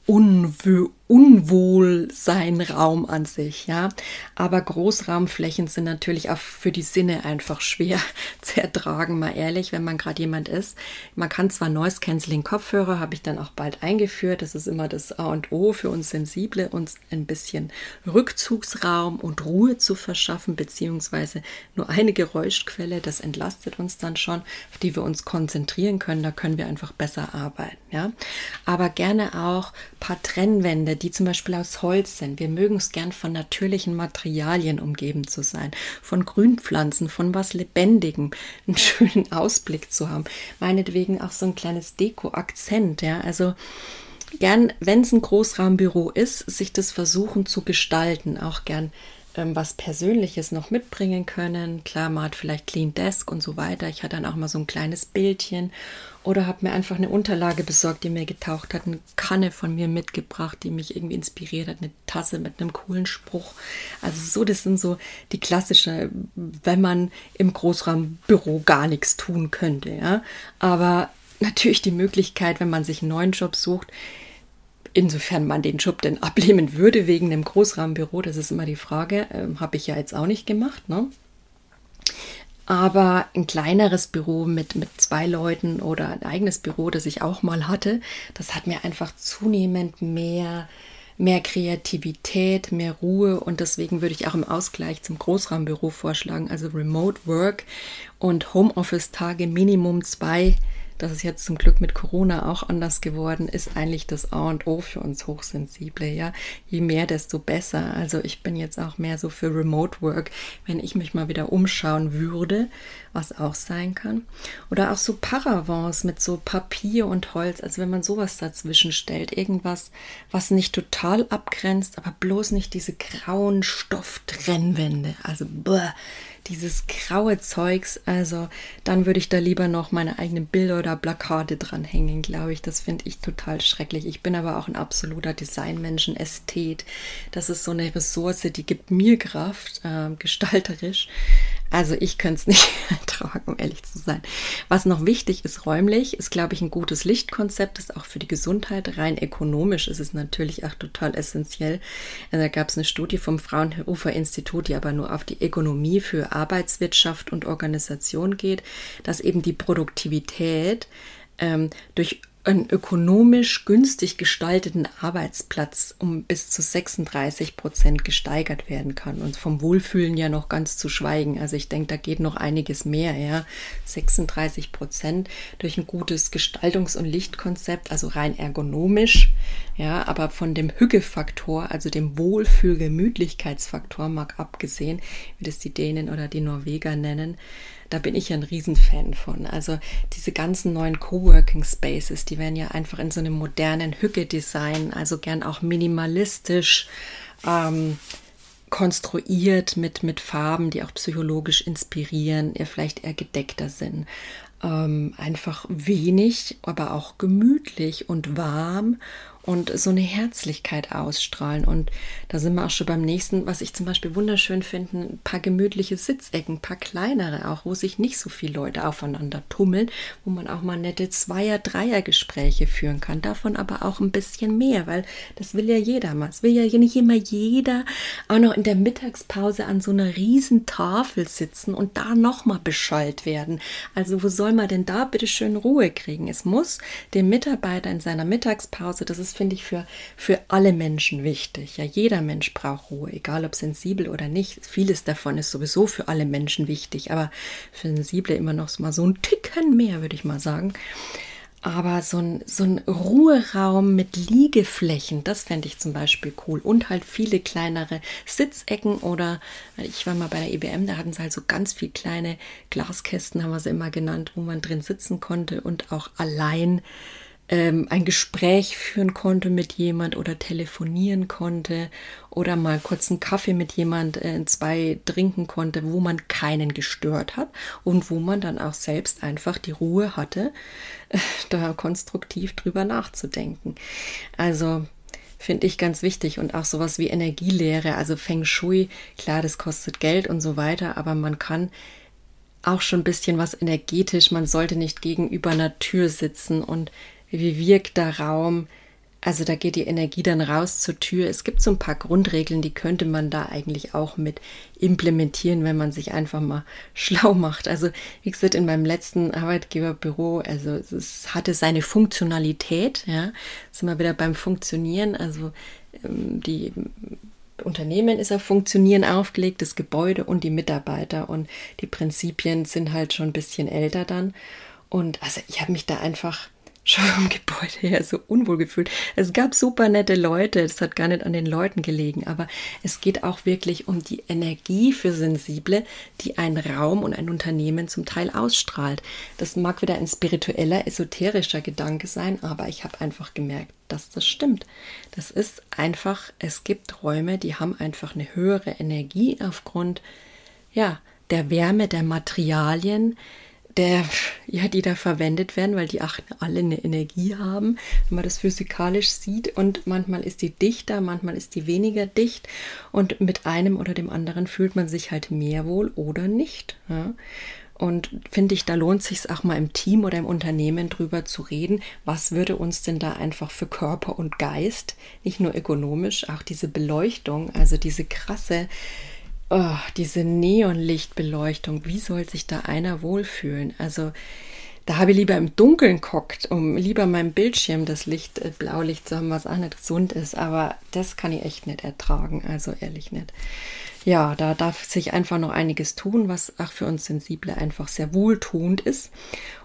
Unwö Unwohlseinraum an sich, ja. Aber Großraumflächen sind natürlich auch für die Sinne einfach schwer zu ertragen, mal ehrlich, wenn man gerade jemand ist. Man kann zwar Noise Cancelling Kopfhörer, habe ich dann auch bald eingeführt. Das ist immer das A und O für uns Sensible, uns ein bisschen Rückzugsraum und Ruhe zu verschaffen, beziehungsweise nur eine Geräuschquelle. Das entlastet uns dann schon, auf die wir uns konzentrieren können. Da können wir einfach besser arbeiten, ja. Aber gerne auch paar Trennwände die zum Beispiel aus Holz sind. Wir mögen es gern von natürlichen Materialien umgeben zu sein, von Grünpflanzen, von was Lebendigem, einen schönen Ausblick zu haben. Meinetwegen auch so ein kleines Deko-Akzent, ja. Also gern, wenn es ein Großraumbüro ist, sich das versuchen zu gestalten, auch gern ähm, was Persönliches noch mitbringen können. Klar, man hat vielleicht Clean Desk und so weiter. Ich hatte dann auch mal so ein kleines Bildchen oder habe mir einfach eine Unterlage besorgt, die mir getaucht hat, eine Kanne von mir mitgebracht, die mich irgendwie inspiriert hat, eine Tasse mit einem coolen Spruch. Also so, das sind so die klassische, wenn man im Großraumbüro gar nichts tun könnte, ja. Aber natürlich die Möglichkeit, wenn man sich einen neuen Job sucht, Insofern man den Job denn ablehnen würde wegen dem Großrahmenbüro, das ist immer die Frage, ähm, habe ich ja jetzt auch nicht gemacht. Ne? Aber ein kleineres Büro mit, mit zwei Leuten oder ein eigenes Büro, das ich auch mal hatte, das hat mir einfach zunehmend mehr, mehr Kreativität, mehr Ruhe und deswegen würde ich auch im Ausgleich zum Großrahmenbüro vorschlagen, also Remote Work und Homeoffice-Tage Minimum zwei das ist jetzt zum Glück mit Corona auch anders geworden, ist eigentlich das A und O für uns Hochsensible. Ja, je mehr, desto besser. Also ich bin jetzt auch mehr so für Remote Work, wenn ich mich mal wieder umschauen würde, was auch sein kann. Oder auch so Paravents mit so Papier und Holz. Also wenn man sowas dazwischen stellt, irgendwas, was nicht total abgrenzt, aber bloß nicht diese grauen Stofftrennwände. Also bäh, dieses graue Zeugs, also dann würde ich da lieber noch meine eigenen Bilder oder Plakate dranhängen, glaube ich. Das finde ich total schrecklich. Ich bin aber auch ein absoluter Designmensch, ein Ästhet. Das ist so eine Ressource, die gibt mir Kraft, äh, gestalterisch. Also ich könnte es nicht ertragen, um ehrlich zu sein. Was noch wichtig ist räumlich, ist, glaube ich, ein gutes Lichtkonzept, das ist auch für die Gesundheit. Rein ökonomisch ist es natürlich auch total essentiell. Also da gab es eine Studie vom Fraunhofer Institut, die aber nur auf die Ökonomie für Arbeitswirtschaft und Organisation geht, dass eben die Produktivität ähm, durch einen ökonomisch günstig gestalteten Arbeitsplatz um bis zu 36 Prozent gesteigert werden kann. Und vom Wohlfühlen ja noch ganz zu schweigen. Also ich denke, da geht noch einiges mehr. Ja. 36 Prozent durch ein gutes Gestaltungs- und Lichtkonzept, also rein ergonomisch. Ja, aber von dem Hüggefaktor, also dem Wohlfühl-Gemütlichkeitsfaktor, mag abgesehen, wie das die Dänen oder die Norweger nennen, da bin ich ja ein Riesenfan von. Also diese ganzen neuen Coworking Spaces, die werden ja einfach in so einem modernen Hücke-Design, also gern auch minimalistisch ähm, konstruiert mit, mit Farben, die auch psychologisch inspirieren, eher vielleicht eher gedeckter sind. Ähm, einfach wenig, aber auch gemütlich und warm und so eine Herzlichkeit ausstrahlen. Und da sind wir auch schon beim nächsten, was ich zum Beispiel wunderschön finde, ein paar gemütliche Sitzecken, ein paar kleinere auch, wo sich nicht so viele Leute aufeinander tummeln, wo man auch mal nette Zweier-, Dreier-Gespräche führen kann. Davon aber auch ein bisschen mehr, weil das will ja jeder mal. Es will ja nicht immer jeder auch noch in der Mittagspause an so einer riesen Tafel sitzen und da nochmal beschallt werden. Also wo soll man denn da bitte schön Ruhe kriegen? Es muss dem Mitarbeiter in seiner Mittagspause, das ist finde ich, für, für alle Menschen wichtig. Ja, jeder Mensch braucht Ruhe, egal ob sensibel oder nicht. Vieles davon ist sowieso für alle Menschen wichtig, aber für Sensible immer noch mal so ein Ticken mehr, würde ich mal sagen. Aber so ein, so ein Ruheraum mit Liegeflächen, das fände ich zum Beispiel cool. Und halt viele kleinere Sitzecken oder ich war mal bei der EBM, da hatten sie halt so ganz viele kleine Glaskästen, haben wir sie immer genannt, wo man drin sitzen konnte und auch allein ähm, ein Gespräch führen konnte mit jemand oder telefonieren konnte oder mal kurz einen Kaffee mit jemand äh, zwei trinken konnte, wo man keinen gestört hat und wo man dann auch selbst einfach die Ruhe hatte, äh, da konstruktiv drüber nachzudenken. Also finde ich ganz wichtig und auch sowas wie Energielehre, also Feng Shui, klar, das kostet Geld und so weiter, aber man kann auch schon ein bisschen was energetisch, man sollte nicht gegenüber einer Tür sitzen und wie wirkt der Raum. Also da geht die Energie dann raus zur Tür. Es gibt so ein paar Grundregeln, die könnte man da eigentlich auch mit implementieren, wenn man sich einfach mal schlau macht. Also wie gesagt, in meinem letzten Arbeitgeberbüro, also es hatte seine Funktionalität, ja, sind wir wieder beim Funktionieren. Also ähm, die Unternehmen ist auf Funktionieren aufgelegt, das Gebäude und die Mitarbeiter und die Prinzipien sind halt schon ein bisschen älter dann. Und also ich habe mich da einfach schon vom Gebäude her so unwohl gefühlt. Es gab super nette Leute, es hat gar nicht an den Leuten gelegen, aber es geht auch wirklich um die Energie für Sensible, die ein Raum und ein Unternehmen zum Teil ausstrahlt. Das mag wieder ein spiritueller, esoterischer Gedanke sein, aber ich habe einfach gemerkt, dass das stimmt. Das ist einfach, es gibt Räume, die haben einfach eine höhere Energie aufgrund, ja, der Wärme, der Materialien, der, ja, die da verwendet werden, weil die alle eine Energie haben, wenn man das physikalisch sieht. Und manchmal ist die dichter, manchmal ist die weniger dicht. Und mit einem oder dem anderen fühlt man sich halt mehr wohl oder nicht. Ja? Und finde ich, da lohnt sich auch mal im Team oder im Unternehmen drüber zu reden, was würde uns denn da einfach für Körper und Geist, nicht nur ökonomisch, auch diese Beleuchtung, also diese krasse oh, diese Neonlichtbeleuchtung, wie soll sich da einer wohlfühlen? Also da habe ich lieber im Dunkeln guckt, um lieber meinem Bildschirm das Licht, äh, Blaulicht zu haben, was auch nicht gesund ist. Aber das kann ich echt nicht ertragen, also ehrlich nicht. Ja, da darf sich einfach noch einiges tun, was auch für uns Sensible einfach sehr wohltuend ist.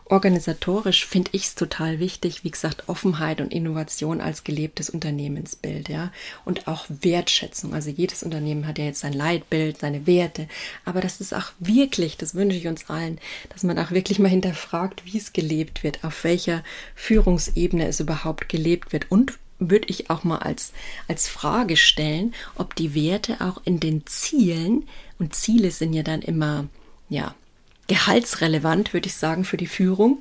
Organisatorisch finde ich es total wichtig, wie gesagt, Offenheit und Innovation als gelebtes Unternehmensbild, ja. Und auch Wertschätzung. Also jedes Unternehmen hat ja jetzt sein Leitbild, seine Werte. Aber das ist auch wirklich, das wünsche ich uns allen, dass man auch wirklich mal hinterfragt, wie es gelebt wird, auf welcher Führungsebene es überhaupt gelebt wird und würde ich auch mal als, als Frage stellen, ob die Werte auch in den Zielen, und Ziele sind ja dann immer, ja, gehaltsrelevant, würde ich sagen, für die Führung,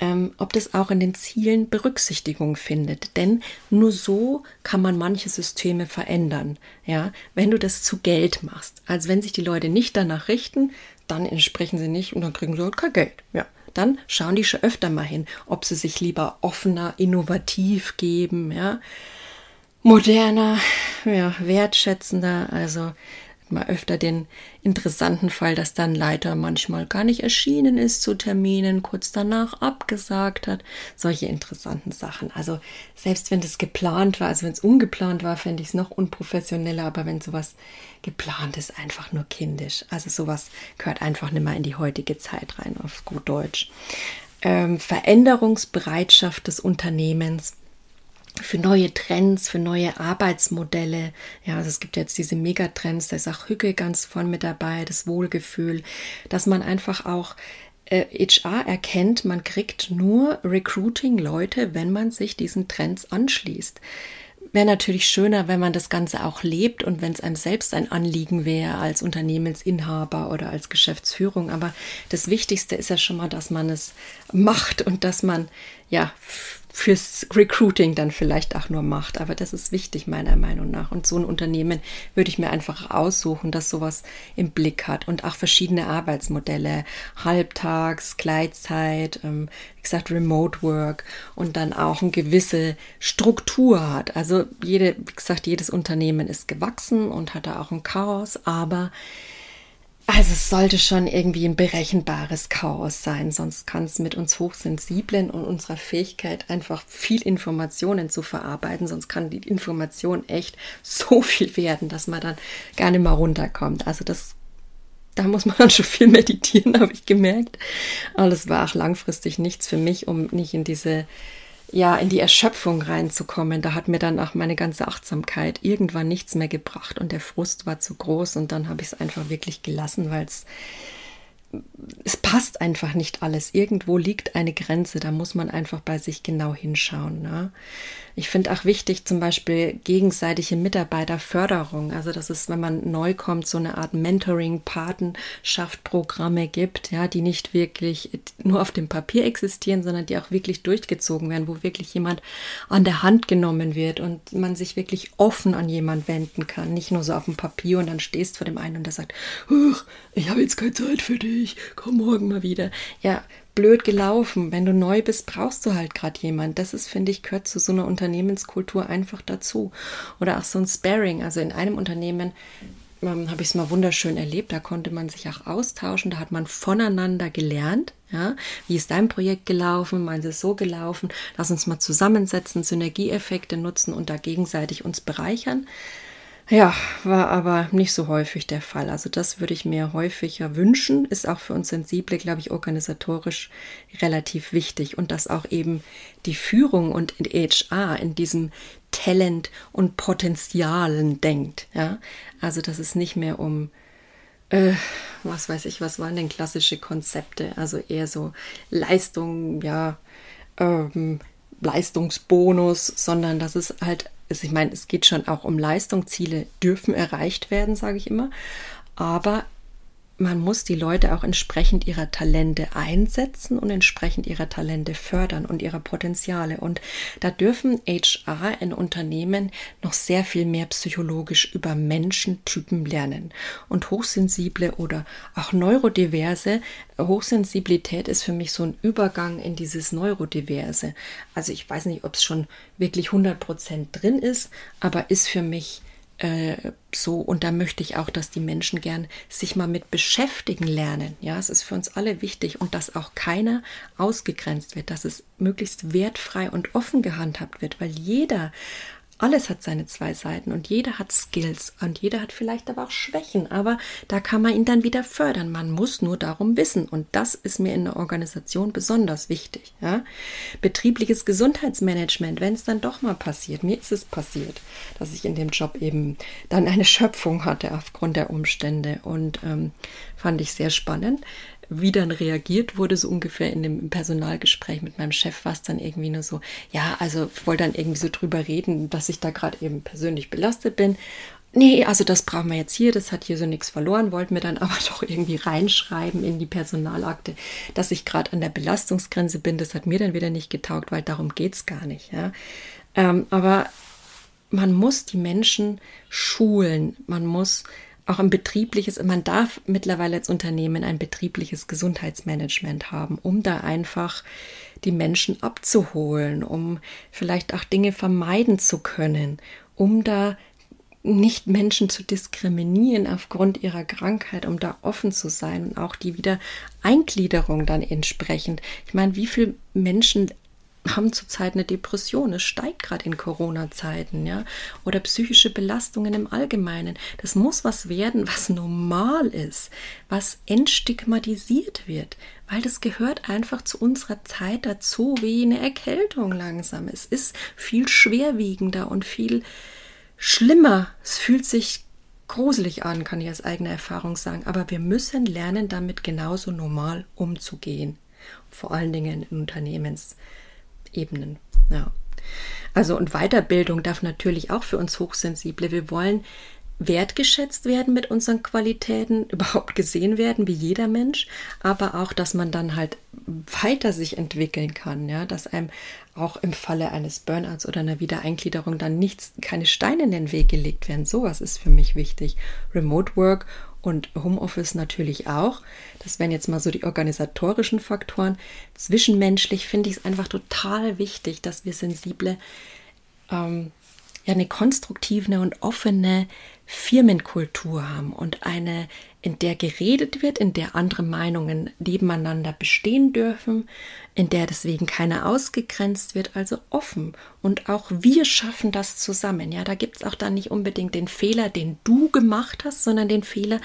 ähm, ob das auch in den Zielen Berücksichtigung findet. Denn nur so kann man manche Systeme verändern. Ja, wenn du das zu Geld machst. Also wenn sich die Leute nicht danach richten, dann entsprechen sie nicht und dann kriegen sie halt kein Geld. Ja, dann schauen die schon öfter mal hin, ob sie sich lieber offener, innovativ geben, ja, moderner, ja, wertschätzender. Also mal öfter den interessanten Fall, dass dann Leiter manchmal gar nicht erschienen ist zu Terminen, kurz danach abgesagt hat. Solche interessanten Sachen. Also selbst wenn das geplant war, also wenn es ungeplant war, fände ich es noch unprofessioneller, aber wenn sowas geplant ist, einfach nur kindisch. Also sowas gehört einfach nicht mehr in die heutige Zeit rein, auf gut Deutsch. Ähm, Veränderungsbereitschaft des Unternehmens für neue Trends, für neue Arbeitsmodelle. Ja, also es gibt jetzt diese Megatrends, da ist auch Hücke ganz vorne mit dabei, das Wohlgefühl, dass man einfach auch äh, HR erkennt, man kriegt nur Recruiting-Leute, wenn man sich diesen Trends anschließt. Wäre natürlich schöner, wenn man das Ganze auch lebt und wenn es einem selbst ein Anliegen wäre als Unternehmensinhaber oder als Geschäftsführung. Aber das Wichtigste ist ja schon mal, dass man es macht und dass man ja fürs Recruiting dann vielleicht auch nur macht. Aber das ist wichtig, meiner Meinung nach. Und so ein Unternehmen würde ich mir einfach aussuchen, das sowas im Blick hat und auch verschiedene Arbeitsmodelle, Halbtags, Gleitzeit, ähm, wie gesagt, Remote Work und dann auch eine gewisse Struktur hat. Also jede, wie gesagt, jedes Unternehmen ist gewachsen und hat da auch ein Chaos, aber also es sollte schon irgendwie ein berechenbares Chaos sein, sonst kann es mit uns Hochsensiblen und unserer Fähigkeit einfach viel Informationen zu verarbeiten, sonst kann die Information echt so viel werden, dass man dann gar nicht mehr runterkommt. Also das da muss man dann schon viel meditieren, habe ich gemerkt. Aber das war auch langfristig nichts für mich, um nicht in diese ja, in die Erschöpfung reinzukommen. Da hat mir dann auch meine ganze Achtsamkeit irgendwann nichts mehr gebracht und der Frust war zu groß und dann habe ich es einfach wirklich gelassen, weil es es passt einfach nicht alles. Irgendwo liegt eine Grenze, da muss man einfach bei sich genau hinschauen. Ne? Ich finde auch wichtig zum Beispiel gegenseitige Mitarbeiterförderung. Also dass es, wenn man neu kommt, so eine Art Mentoring, Patenschaft, Programme gibt, ja, die nicht wirklich nur auf dem Papier existieren, sondern die auch wirklich durchgezogen werden, wo wirklich jemand an der Hand genommen wird und man sich wirklich offen an jemand wenden kann. Nicht nur so auf dem Papier und dann stehst vor dem einen und der sagt, ich habe jetzt keine Zeit für dich, komm morgen mal wieder. Ja, blöd gelaufen. Wenn du neu bist, brauchst du halt gerade jemand. Das ist, finde ich, gehört zu so einer Unternehmenskultur einfach dazu. Oder auch so ein Sparing. Also in einem Unternehmen ähm, habe ich es mal wunderschön erlebt. Da konnte man sich auch austauschen. Da hat man voneinander gelernt. Ja, wie ist dein Projekt gelaufen? Meins ist so gelaufen. Lass uns mal zusammensetzen, Synergieeffekte nutzen und da gegenseitig uns bereichern. Ja, war aber nicht so häufig der Fall. Also das würde ich mir häufiger wünschen. Ist auch für uns Sensible, glaube ich, organisatorisch relativ wichtig. Und dass auch eben die Führung und HR in diesem Talent und Potenzialen denkt. Ja, also dass es nicht mehr um äh, was weiß ich, was waren denn klassische Konzepte? Also eher so Leistung, ja, ähm, Leistungsbonus, sondern dass es halt ist, ich meine, es geht schon auch um Leistung, Ziele dürfen erreicht werden, sage ich immer, aber man muss die Leute auch entsprechend ihrer Talente einsetzen und entsprechend ihrer Talente fördern und ihrer Potenziale. Und da dürfen HR in Unternehmen noch sehr viel mehr psychologisch über Menschentypen lernen. Und hochsensible oder auch neurodiverse, Hochsensibilität ist für mich so ein Übergang in dieses Neurodiverse. Also ich weiß nicht, ob es schon wirklich 100 Prozent drin ist, aber ist für mich äh, so, und da möchte ich auch, dass die Menschen gern sich mal mit beschäftigen lernen. Ja, es ist für uns alle wichtig und dass auch keiner ausgegrenzt wird, dass es möglichst wertfrei und offen gehandhabt wird, weil jeder alles hat seine zwei Seiten und jeder hat Skills und jeder hat vielleicht aber auch Schwächen, aber da kann man ihn dann wieder fördern. Man muss nur darum wissen und das ist mir in der Organisation besonders wichtig. Ja? Betriebliches Gesundheitsmanagement, wenn es dann doch mal passiert, mir ist es passiert, dass ich in dem Job eben dann eine Schöpfung hatte aufgrund der Umstände und ähm, fand ich sehr spannend. Wie dann reagiert wurde, so ungefähr in dem Personalgespräch mit meinem Chef, war es dann irgendwie nur so, ja, also ich wollte dann irgendwie so drüber reden, dass ich da gerade eben persönlich belastet bin. Nee, also das brauchen wir jetzt hier, das hat hier so nichts verloren, wollten wir dann aber doch irgendwie reinschreiben in die Personalakte, dass ich gerade an der Belastungsgrenze bin. Das hat mir dann wieder nicht getaugt, weil darum geht es gar nicht. Ja. Ähm, aber man muss die Menschen schulen, man muss auch ein betriebliches, man darf mittlerweile als Unternehmen ein betriebliches Gesundheitsmanagement haben, um da einfach die Menschen abzuholen, um vielleicht auch Dinge vermeiden zu können, um da nicht Menschen zu diskriminieren aufgrund ihrer Krankheit, um da offen zu sein und auch die Wiedereingliederung dann entsprechend. Ich meine, wie viele Menschen haben zurzeit eine Depression. Es steigt gerade in Corona-Zeiten, ja. Oder psychische Belastungen im Allgemeinen. Das muss was werden, was normal ist, was entstigmatisiert wird, weil das gehört einfach zu unserer Zeit dazu, wie eine Erkältung langsam. Es ist viel schwerwiegender und viel schlimmer. Es fühlt sich gruselig an, kann ich aus eigener Erfahrung sagen. Aber wir müssen lernen, damit genauso normal umzugehen. Vor allen Dingen in Unternehmens. Ebenen. Ja. Also und Weiterbildung darf natürlich auch für uns Hochsensible. Wir wollen wertgeschätzt werden mit unseren Qualitäten, überhaupt gesehen werden wie jeder Mensch, aber auch, dass man dann halt weiter sich entwickeln kann, ja, dass einem auch im Falle eines Burnouts oder einer Wiedereingliederung dann nichts, keine Steine in den Weg gelegt werden. Sowas ist für mich wichtig. Remote Work und Homeoffice natürlich auch. Das wären jetzt mal so die organisatorischen Faktoren. Zwischenmenschlich finde ich es einfach total wichtig, dass wir sensible, ähm, ja, eine konstruktive und offene Firmenkultur haben und eine, in der geredet wird, in der andere Meinungen nebeneinander bestehen dürfen, in der deswegen keiner ausgegrenzt wird, also offen. Und auch wir schaffen das zusammen. Ja, da gibt es auch dann nicht unbedingt den Fehler, den du gemacht hast, sondern den Fehler,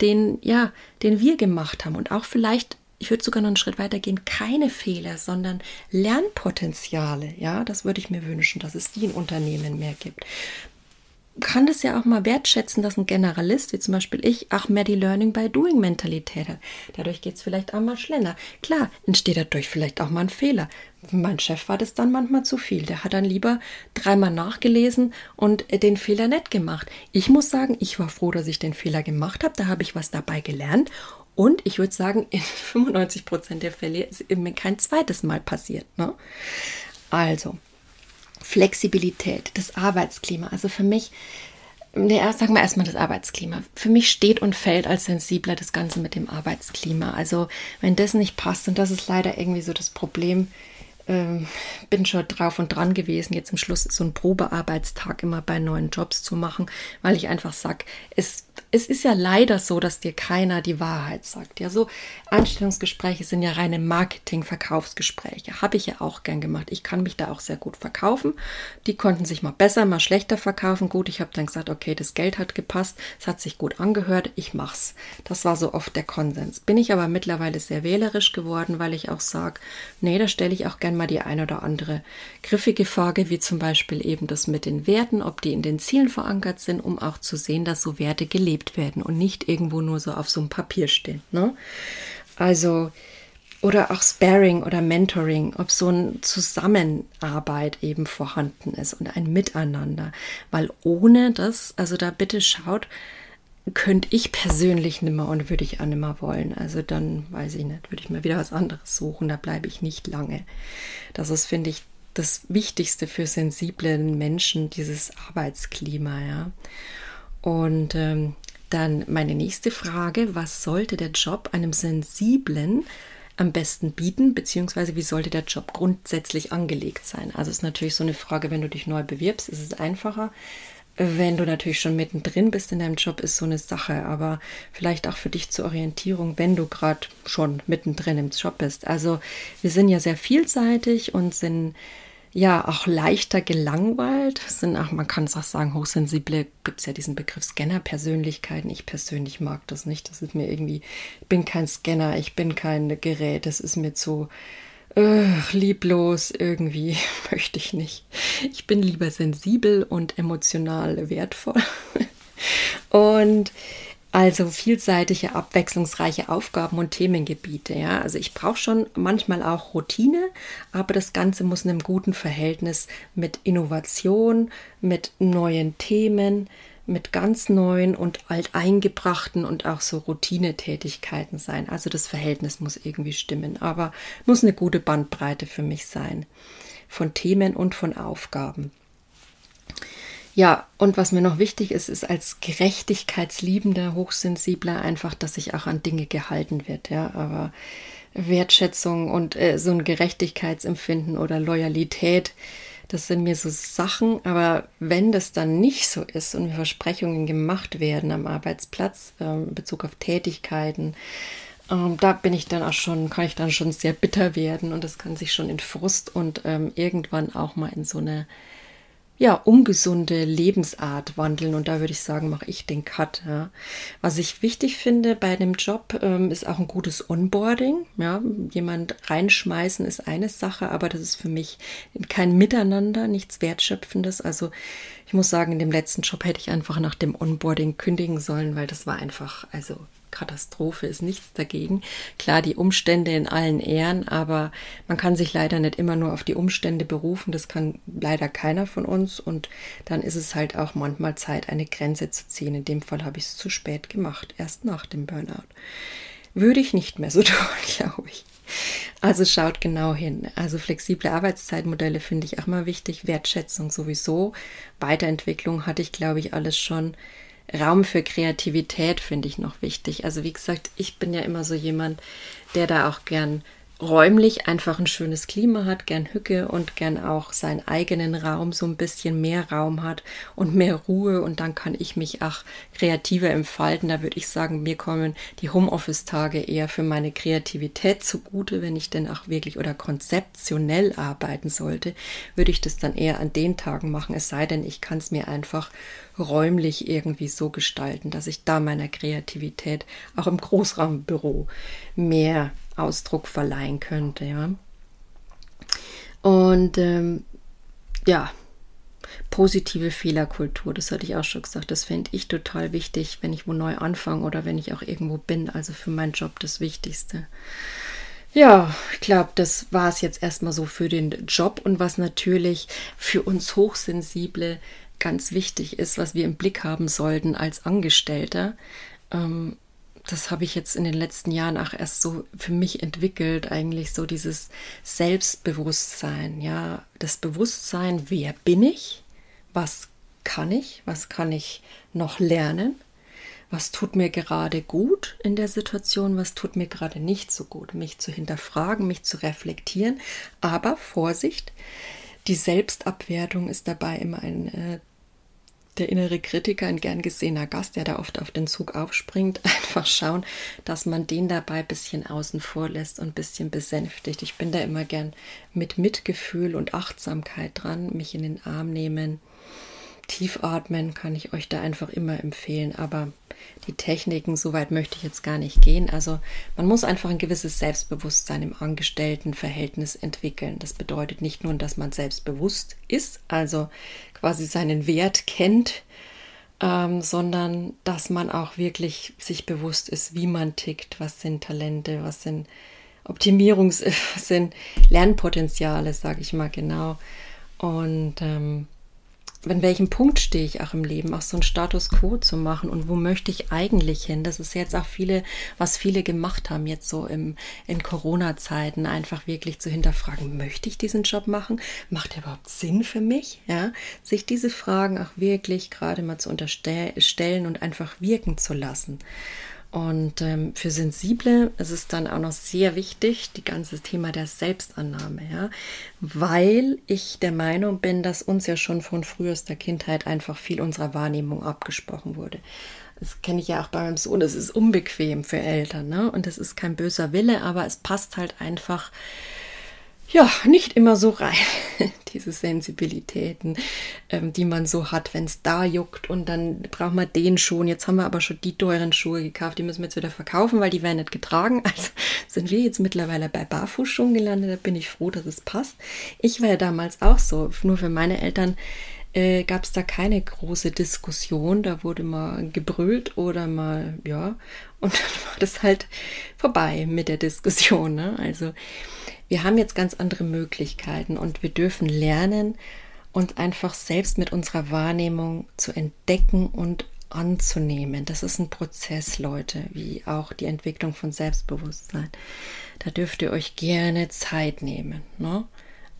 den, ja, den wir gemacht haben. Und auch vielleicht ich würde sogar noch einen Schritt weiter gehen, keine Fehler, sondern Lernpotenziale. Ja, das würde ich mir wünschen, dass es die in Unternehmen mehr gibt kann das ja auch mal wertschätzen, dass ein Generalist, wie zum Beispiel ich, auch mehr die Learning by Doing Mentalität hat. Dadurch geht es vielleicht auch mal schneller. Klar, entsteht dadurch vielleicht auch mal ein Fehler. Mein Chef war das dann manchmal zu viel. Der hat dann lieber dreimal nachgelesen und den Fehler nicht gemacht. Ich muss sagen, ich war froh, dass ich den Fehler gemacht habe. Da habe ich was dabei gelernt. Und ich würde sagen, in 95 Prozent der Fälle ist mir kein zweites Mal passiert. Ne? Also, Flexibilität, das Arbeitsklima. Also für mich, ja, sagen wir erstmal das Arbeitsklima. Für mich steht und fällt als sensibler das Ganze mit dem Arbeitsklima. Also wenn das nicht passt, und das ist leider irgendwie so das Problem, ähm, bin schon drauf und dran gewesen, jetzt im Schluss so einen Probearbeitstag immer bei neuen Jobs zu machen, weil ich einfach sage, es es ist ja leider so, dass dir keiner die Wahrheit sagt. Ja, so Einstellungsgespräche sind ja reine Marketing-Verkaufsgespräche. Habe ich ja auch gern gemacht. Ich kann mich da auch sehr gut verkaufen. Die konnten sich mal besser, mal schlechter verkaufen. Gut, ich habe dann gesagt, okay, das Geld hat gepasst, es hat sich gut angehört, ich mach's. Das war so oft der Konsens. Bin ich aber mittlerweile sehr wählerisch geworden, weil ich auch sage, nee, da stelle ich auch gern mal die ein oder andere griffige Frage, wie zum Beispiel eben das mit den Werten, ob die in den Zielen verankert sind, um auch zu sehen, dass so Werte gelebt gelebt werden und nicht irgendwo nur so auf so einem Papier stehen. Ne? Also, oder auch Sparing oder Mentoring, ob so eine Zusammenarbeit eben vorhanden ist und ein Miteinander. Weil ohne das, also da bitte schaut, könnte ich persönlich nimmer und würde ich auch nimmer wollen. Also dann weiß ich nicht, würde ich mir wieder was anderes suchen, da bleibe ich nicht lange. Das ist, finde ich, das Wichtigste für sensiblen Menschen, dieses Arbeitsklima, ja. Und ähm, dann meine nächste Frage, was sollte der Job einem Sensiblen am besten bieten, beziehungsweise wie sollte der Job grundsätzlich angelegt sein? Also ist natürlich so eine Frage, wenn du dich neu bewirbst, ist es einfacher. Wenn du natürlich schon mittendrin bist in deinem Job, ist so eine Sache, aber vielleicht auch für dich zur Orientierung, wenn du gerade schon mittendrin im Job bist. Also wir sind ja sehr vielseitig und sind ja auch leichter gelangweilt. sind auch, man kann es auch sagen, hochsensible, gibt es ja diesen Begriff Scanner-Persönlichkeiten. Ich persönlich mag das nicht. Das ist mir irgendwie, ich bin kein Scanner, ich bin kein Gerät, das ist mir zu äh, lieblos, irgendwie möchte ich nicht. Ich bin lieber sensibel und emotional wertvoll. und Also vielseitige, abwechslungsreiche Aufgaben und Themengebiete. Ja, also ich brauche schon manchmal auch Routine, aber das Ganze muss in einem guten Verhältnis mit Innovation, mit neuen Themen, mit ganz neuen und alteingebrachten und auch so Routinetätigkeiten sein. Also das Verhältnis muss irgendwie stimmen, aber muss eine gute Bandbreite für mich sein von Themen und von Aufgaben. Ja, und was mir noch wichtig ist, ist als gerechtigkeitsliebender, hochsensibler einfach, dass sich auch an Dinge gehalten wird. Ja, aber Wertschätzung und äh, so ein Gerechtigkeitsempfinden oder Loyalität, das sind mir so Sachen. Aber wenn das dann nicht so ist und Versprechungen gemacht werden am Arbeitsplatz äh, in Bezug auf Tätigkeiten, ähm, da bin ich dann auch schon, kann ich dann schon sehr bitter werden und das kann sich schon in Frust und ähm, irgendwann auch mal in so eine ja, ungesunde Lebensart wandeln. Und da würde ich sagen, mache ich den Cut. Ja. Was ich wichtig finde bei einem Job, ähm, ist auch ein gutes Onboarding. Ja. Jemand reinschmeißen ist eine Sache, aber das ist für mich kein Miteinander, nichts Wertschöpfendes. Also ich muss sagen, in dem letzten Job hätte ich einfach nach dem Onboarding kündigen sollen, weil das war einfach, also Katastrophe ist nichts dagegen. Klar, die Umstände in allen Ehren, aber man kann sich leider nicht immer nur auf die Umstände berufen. Das kann leider keiner von uns. Und dann ist es halt auch manchmal Zeit, eine Grenze zu ziehen. In dem Fall habe ich es zu spät gemacht, erst nach dem Burnout. Würde ich nicht mehr so tun, glaube ich. Also schaut genau hin. Also flexible Arbeitszeitmodelle finde ich auch mal wichtig. Wertschätzung sowieso. Weiterentwicklung hatte ich, glaube ich, alles schon. Raum für Kreativität finde ich noch wichtig. Also wie gesagt, ich bin ja immer so jemand, der da auch gern räumlich einfach ein schönes Klima hat, gern Hücke und gern auch seinen eigenen Raum, so ein bisschen mehr Raum hat und mehr Ruhe und dann kann ich mich auch kreativer entfalten. Da würde ich sagen, mir kommen die Homeoffice-Tage eher für meine Kreativität zugute, wenn ich denn auch wirklich oder konzeptionell arbeiten sollte, würde ich das dann eher an den Tagen machen, es sei denn, ich kann es mir einfach räumlich irgendwie so gestalten, dass ich da meiner Kreativität auch im Großraumbüro mehr Ausdruck verleihen könnte. Ja. Und ähm, ja, positive Fehlerkultur, das hatte ich auch schon gesagt, das fände ich total wichtig, wenn ich wo neu anfange oder wenn ich auch irgendwo bin. Also für meinen Job das Wichtigste. Ja, ich glaube, das war es jetzt erstmal so für den Job und was natürlich für uns Hochsensible ganz wichtig ist, was wir im Blick haben sollten als Angestellter. Ähm, das habe ich jetzt in den letzten Jahren auch erst so für mich entwickelt, eigentlich so dieses Selbstbewusstsein, ja, das Bewusstsein, wer bin ich, was kann ich, was kann ich noch lernen, was tut mir gerade gut in der Situation, was tut mir gerade nicht so gut, mich zu hinterfragen, mich zu reflektieren, aber Vorsicht, die Selbstabwertung ist dabei immer ein äh, der innere Kritiker, ein gern gesehener Gast, der da oft auf den Zug aufspringt, einfach schauen, dass man den dabei ein bisschen außen vor lässt und ein bisschen besänftigt. Ich bin da immer gern mit Mitgefühl und Achtsamkeit dran, mich in den Arm nehmen, tief atmen, kann ich euch da einfach immer empfehlen. Aber die Techniken, so weit möchte ich jetzt gar nicht gehen. Also man muss einfach ein gewisses Selbstbewusstsein im Angestelltenverhältnis entwickeln. Das bedeutet nicht nur, dass man selbstbewusst ist, also quasi seinen Wert kennt, ähm, sondern dass man auch wirklich sich bewusst ist, wie man tickt, was sind Talente, was sind Optimierungs-, was sind Lernpotenziale, sage ich mal genau. Und ähm, an welchem Punkt stehe ich auch im Leben, auch so einen Status quo zu machen und wo möchte ich eigentlich hin? Das ist jetzt auch viele, was viele gemacht haben, jetzt so im, in Corona-Zeiten, einfach wirklich zu hinterfragen, möchte ich diesen Job machen? Macht der überhaupt Sinn für mich? Ja, sich diese Fragen auch wirklich gerade mal zu unterstellen und einfach wirken zu lassen. Und ähm, für Sensible ist es dann auch noch sehr wichtig, die ganze Thema der Selbstannahme, ja, weil ich der Meinung bin, dass uns ja schon von frühester Kindheit einfach viel unserer Wahrnehmung abgesprochen wurde. Das kenne ich ja auch bei meinem Sohn, es ist unbequem für Eltern, ne? Und das ist kein böser Wille, aber es passt halt einfach ja, nicht immer so rein, diese Sensibilitäten, ähm, die man so hat, wenn es da juckt und dann braucht man den Schuh. Jetzt haben wir aber schon die teuren Schuhe gekauft, die müssen wir jetzt wieder verkaufen, weil die werden nicht getragen. Also sind wir jetzt mittlerweile bei Barfußschuhen gelandet, da bin ich froh, dass es passt. Ich war ja damals auch so, nur für meine Eltern äh, gab es da keine große Diskussion. Da wurde mal gebrüllt oder mal, ja, und dann war das halt vorbei mit der Diskussion. Ne? Also wir haben jetzt ganz andere Möglichkeiten und wir dürfen lernen, uns einfach selbst mit unserer Wahrnehmung zu entdecken und anzunehmen. Das ist ein Prozess, Leute, wie auch die Entwicklung von Selbstbewusstsein. Da dürft ihr euch gerne Zeit nehmen. Ne?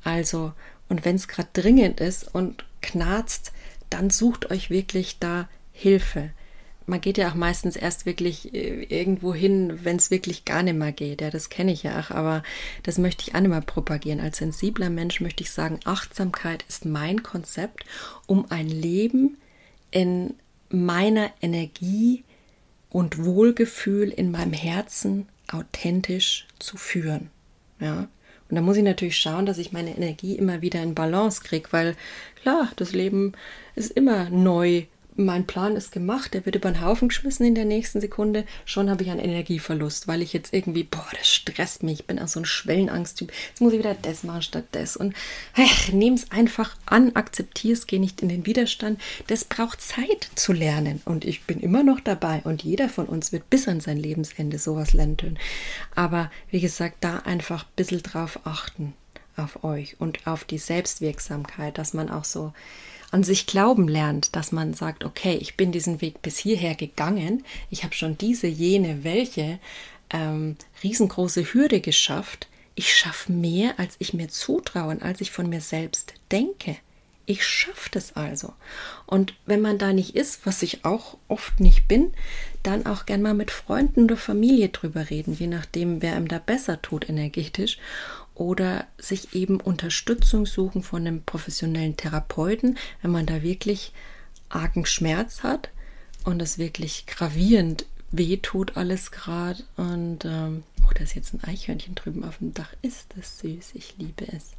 Also, und wenn es gerade dringend ist und knarzt, dann sucht euch wirklich da Hilfe. Man geht ja auch meistens erst wirklich äh, irgendwo hin, wenn es wirklich gar nicht mehr geht. Ja, das kenne ich ja auch, aber das möchte ich auch nicht mehr propagieren. Als sensibler Mensch möchte ich sagen, Achtsamkeit ist mein Konzept, um ein Leben in meiner Energie und Wohlgefühl in meinem Herzen authentisch zu führen. Ja. Und da muss ich natürlich schauen, dass ich meine Energie immer wieder in Balance kriege, weil klar, das Leben ist immer neu mein Plan ist gemacht, der wird über den Haufen geschmissen in der nächsten Sekunde. Schon habe ich einen Energieverlust, weil ich jetzt irgendwie, boah, das stresst mich. Ich bin auch so ein Schwellenangsttyp. Jetzt muss ich wieder das machen statt das. Und nehme es einfach an, akzeptiere es, gehe nicht in den Widerstand. Das braucht Zeit zu lernen. Und ich bin immer noch dabei. Und jeder von uns wird bis an sein Lebensende sowas lernen. Aber wie gesagt, da einfach ein bisschen drauf achten auf euch und auf die Selbstwirksamkeit, dass man auch so an sich glauben lernt, dass man sagt, okay, ich bin diesen Weg bis hierher gegangen, ich habe schon diese, jene, welche ähm, riesengroße Hürde geschafft, ich schaffe mehr, als ich mir zutraue und als ich von mir selbst denke. Ich schaffe das also. Und wenn man da nicht ist, was ich auch oft nicht bin, dann auch gern mal mit Freunden oder Familie drüber reden, je nachdem, wer einem da besser tut energetisch oder sich eben Unterstützung suchen von einem professionellen Therapeuten, wenn man da wirklich argen Schmerz hat und es wirklich gravierend wehtut alles gerade. Und ähm, oh, da ist jetzt ein Eichhörnchen drüben auf dem Dach. Ist das süß? Ich liebe es.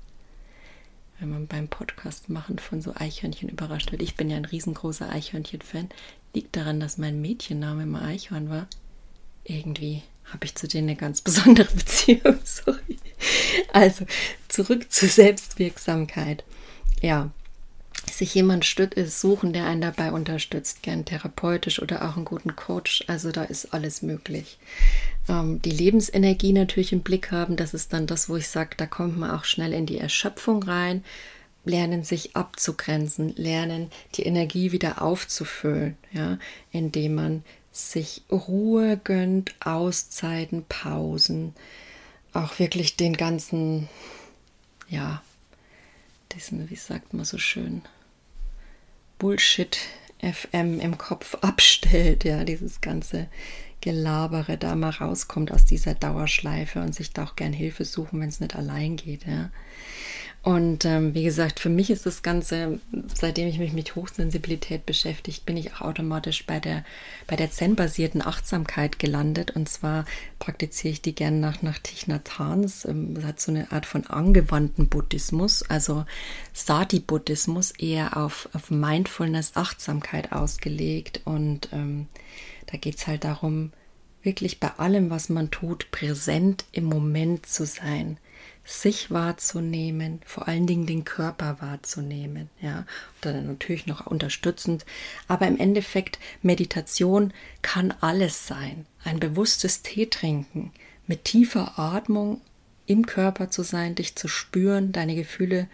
Wenn man beim Podcast machen von so Eichhörnchen überrascht wird. Ich bin ja ein riesengroßer Eichhörnchen-Fan. Liegt daran, dass mein Mädchenname immer Eichhorn war. Irgendwie habe ich zu denen eine ganz besondere Beziehung. Sorry. Also zurück zur Selbstwirksamkeit. Ja, sich jemand suchen, der einen dabei unterstützt, gern therapeutisch oder auch einen guten Coach. Also da ist alles möglich. Ähm, die Lebensenergie natürlich im Blick haben, das ist dann das, wo ich sage, da kommt man auch schnell in die Erschöpfung rein. Lernen sich abzugrenzen, lernen die Energie wieder aufzufüllen, ja, indem man sich Ruhe gönnt, Auszeiten, Pausen, auch wirklich den ganzen, ja, diesen, wie sagt man so schön, Bullshit FM im Kopf abstellt, ja, dieses ganze Gelabere da mal rauskommt aus dieser Dauerschleife und sich da auch gern Hilfe suchen, wenn es nicht allein geht, ja. Und ähm, wie gesagt, für mich ist das Ganze, seitdem ich mich mit Hochsensibilität beschäftigt, bin ich auch automatisch bei der, bei der Zen-basierten Achtsamkeit gelandet. Und zwar praktiziere ich die gerne nach, nach Thich Nhat Hans. Ähm, das hat so eine Art von angewandten Buddhismus, also Sati-Buddhismus, eher auf, auf Mindfulness, Achtsamkeit ausgelegt. Und ähm, da geht es halt darum, wirklich bei allem, was man tut, präsent im Moment zu sein sich wahrzunehmen, vor allen Dingen den Körper wahrzunehmen, ja, und dann natürlich noch unterstützend, aber im Endeffekt Meditation kann alles sein. Ein bewusstes Tee trinken, mit tiefer Atmung im Körper zu sein, dich zu spüren, deine Gefühle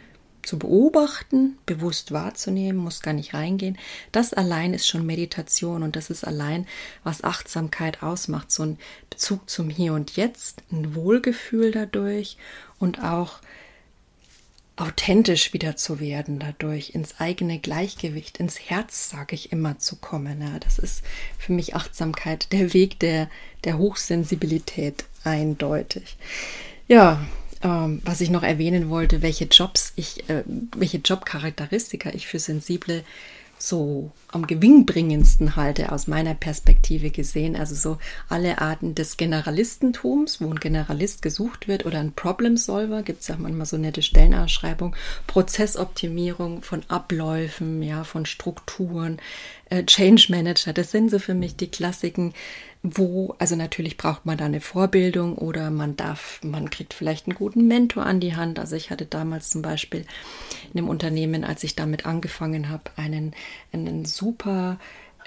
zu beobachten, bewusst wahrzunehmen, muss gar nicht reingehen. Das allein ist schon Meditation und das ist allein, was Achtsamkeit ausmacht. So ein Bezug zum Hier und Jetzt, ein Wohlgefühl dadurch und auch authentisch wieder zu werden dadurch, ins eigene Gleichgewicht, ins Herz, sage ich immer, zu kommen. Ja, das ist für mich Achtsamkeit, der Weg der, der Hochsensibilität eindeutig. Ja, ähm, was ich noch erwähnen wollte, welche Jobs ich, äh, welche Jobcharakteristika ich für sensible so am gewinnbringendsten halte aus meiner Perspektive gesehen. Also so alle Arten des Generalistentums, wo ein Generalist gesucht wird oder ein Problem Solver, gibt es ja manchmal so nette Stellenausschreibung, Prozessoptimierung von Abläufen, ja, von Strukturen, äh, Change Manager, das sind so für mich die Klassiken, wo, also natürlich braucht man da eine Vorbildung oder man darf, man kriegt vielleicht einen guten Mentor an die Hand. Also ich hatte damals zum Beispiel in einem Unternehmen, als ich damit angefangen habe, einen, einen super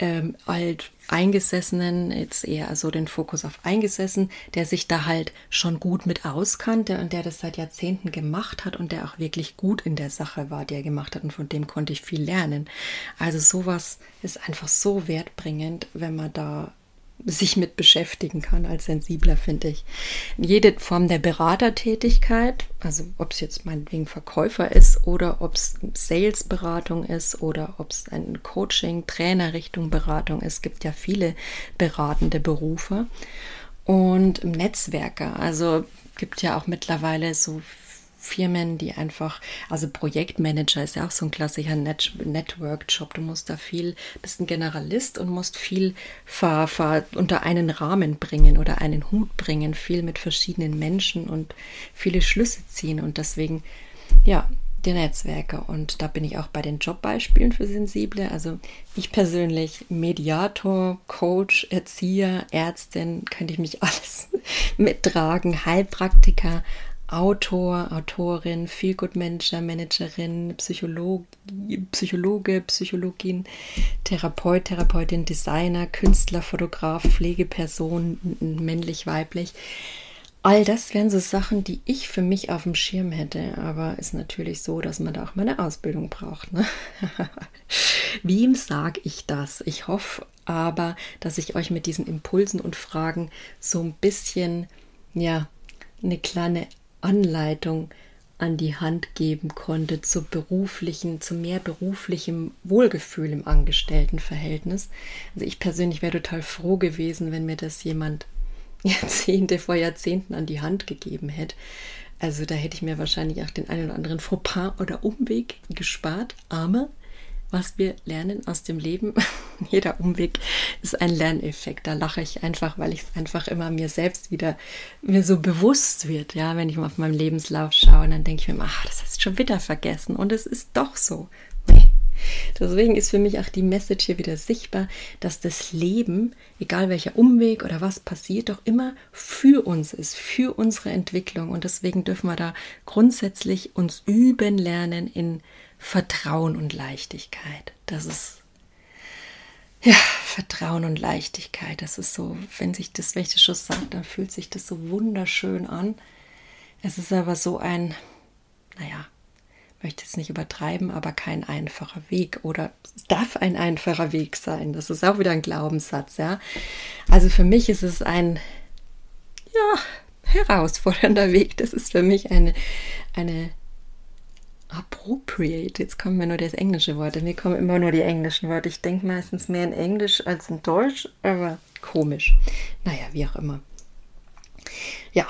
ähm, alt Eingesessenen, jetzt eher so den Fokus auf Eingesessen, der sich da halt schon gut mit auskannte und der das seit Jahrzehnten gemacht hat und der auch wirklich gut in der Sache war, die er gemacht hat und von dem konnte ich viel lernen. Also sowas ist einfach so wertbringend, wenn man da sich mit beschäftigen kann als sensibler, finde ich. Jede Form der Beratertätigkeit, also ob es jetzt meinetwegen Verkäufer ist oder ob es Salesberatung ist oder ob es ein Coaching, Trainer Richtung Beratung ist, gibt ja viele beratende Berufe und Netzwerker. Also gibt ja auch mittlerweile so Firmen, die einfach, also Projektmanager ist ja auch so ein klassischer Net Network-Job. Du musst da viel, bist ein Generalist und musst viel ver, ver, unter einen Rahmen bringen oder einen Hut bringen, viel mit verschiedenen Menschen und viele Schlüsse ziehen. Und deswegen, ja, die Netzwerke. Und da bin ich auch bei den Jobbeispielen für Sensible. Also ich persönlich, Mediator, Coach, Erzieher, Ärztin, könnte ich mich alles mittragen, Heilpraktiker, Autor, Autorin, Feelgood Manager, Managerin, Psychologe, Psychologe, Psychologin, Therapeut, Therapeutin, Designer, Künstler, Fotograf, Pflegeperson, männlich, weiblich. All das wären so Sachen, die ich für mich auf dem Schirm hätte. Aber ist natürlich so, dass man da auch mal eine Ausbildung braucht. Ne? Wem sage ich das? Ich hoffe aber, dass ich euch mit diesen Impulsen und Fragen so ein bisschen, ja, eine kleine Anleitung an die Hand geben konnte zu beruflichen, zu mehr beruflichem Wohlgefühl im Angestelltenverhältnis. Also ich persönlich wäre total froh gewesen, wenn mir das jemand Jahrzehnte vor Jahrzehnten an die Hand gegeben hätte. Also da hätte ich mir wahrscheinlich auch den einen oder anderen Fauxpas oder Umweg gespart. Aber was wir lernen aus dem Leben. Jeder Umweg ist ein Lerneffekt. Da lache ich einfach, weil ich es einfach immer mir selbst wieder mir so bewusst wird. Ja, wenn ich mal auf meinen Lebenslauf schaue, dann denke ich mir, ach, das hast du schon wieder vergessen. Und es ist doch so. Deswegen ist für mich auch die Message hier wieder sichtbar, dass das Leben, egal welcher Umweg oder was passiert, doch immer für uns ist, für unsere Entwicklung. Und deswegen dürfen wir da grundsätzlich uns üben lernen in Vertrauen und Leichtigkeit. Das ist ja Vertrauen und Leichtigkeit. Das ist so, wenn sich das, wenn ich schon sage, dann fühlt sich das so wunderschön an. Es ist aber so ein, naja, möchte jetzt nicht übertreiben, aber kein einfacher Weg oder es darf ein einfacher Weg sein. Das ist auch wieder ein Glaubenssatz, ja. Also für mich ist es ein, ja, herausfordernder Weg. Das ist für mich eine, eine appropriate. Jetzt kommen mir nur das englische Wort. Mir kommen immer nur die englischen Worte. Ich denke meistens mehr in Englisch als in Deutsch, aber komisch. Naja, wie auch immer. Ja,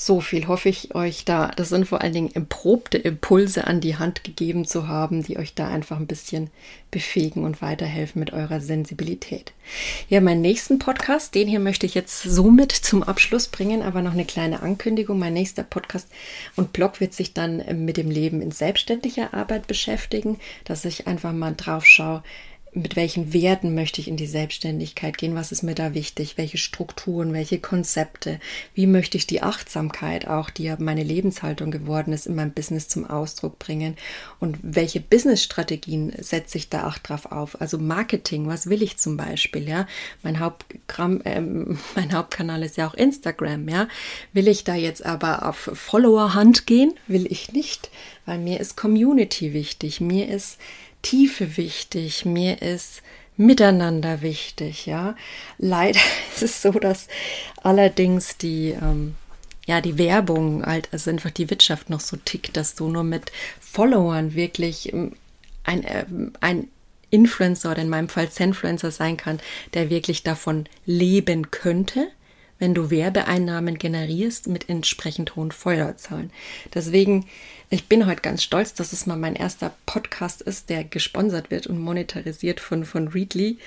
so viel hoffe ich euch da. Das sind vor allen Dingen erprobte Impulse an die Hand gegeben zu haben, die euch da einfach ein bisschen befähigen und weiterhelfen mit eurer Sensibilität. Ja, meinen nächsten Podcast, den hier möchte ich jetzt somit zum Abschluss bringen, aber noch eine kleine Ankündigung. Mein nächster Podcast und Blog wird sich dann mit dem Leben in selbstständiger Arbeit beschäftigen, dass ich einfach mal drauf schaue, mit welchen Werten möchte ich in die Selbstständigkeit gehen, was ist mir da wichtig, welche Strukturen, welche Konzepte, wie möchte ich die Achtsamkeit auch, die ja meine Lebenshaltung geworden ist, in meinem Business zum Ausdruck bringen? Und welche Businessstrategien setze ich da auch drauf auf, also Marketing, was will ich zum Beispiel, ja, mein, Hauptkram, äh, mein Hauptkanal ist ja auch Instagram, ja, will ich da jetzt aber auf Follower-Hand gehen, will ich nicht, weil mir ist Community wichtig, mir ist Tiefe wichtig, mir ist Miteinander wichtig, ja. Leider ist es so, dass allerdings die, ähm, ja, die Werbung halt, also einfach die Wirtschaft noch so tickt, dass du nur mit Followern wirklich ähm, ein, äh, ein Influencer oder in meinem Fall Zenfluencer sein kann, der wirklich davon leben könnte, wenn du Werbeeinnahmen generierst mit entsprechend hohen Feuerzahlen. Deswegen ich bin heute ganz stolz, dass es mal mein erster Podcast ist, der gesponsert wird und monetarisiert von, von Readly,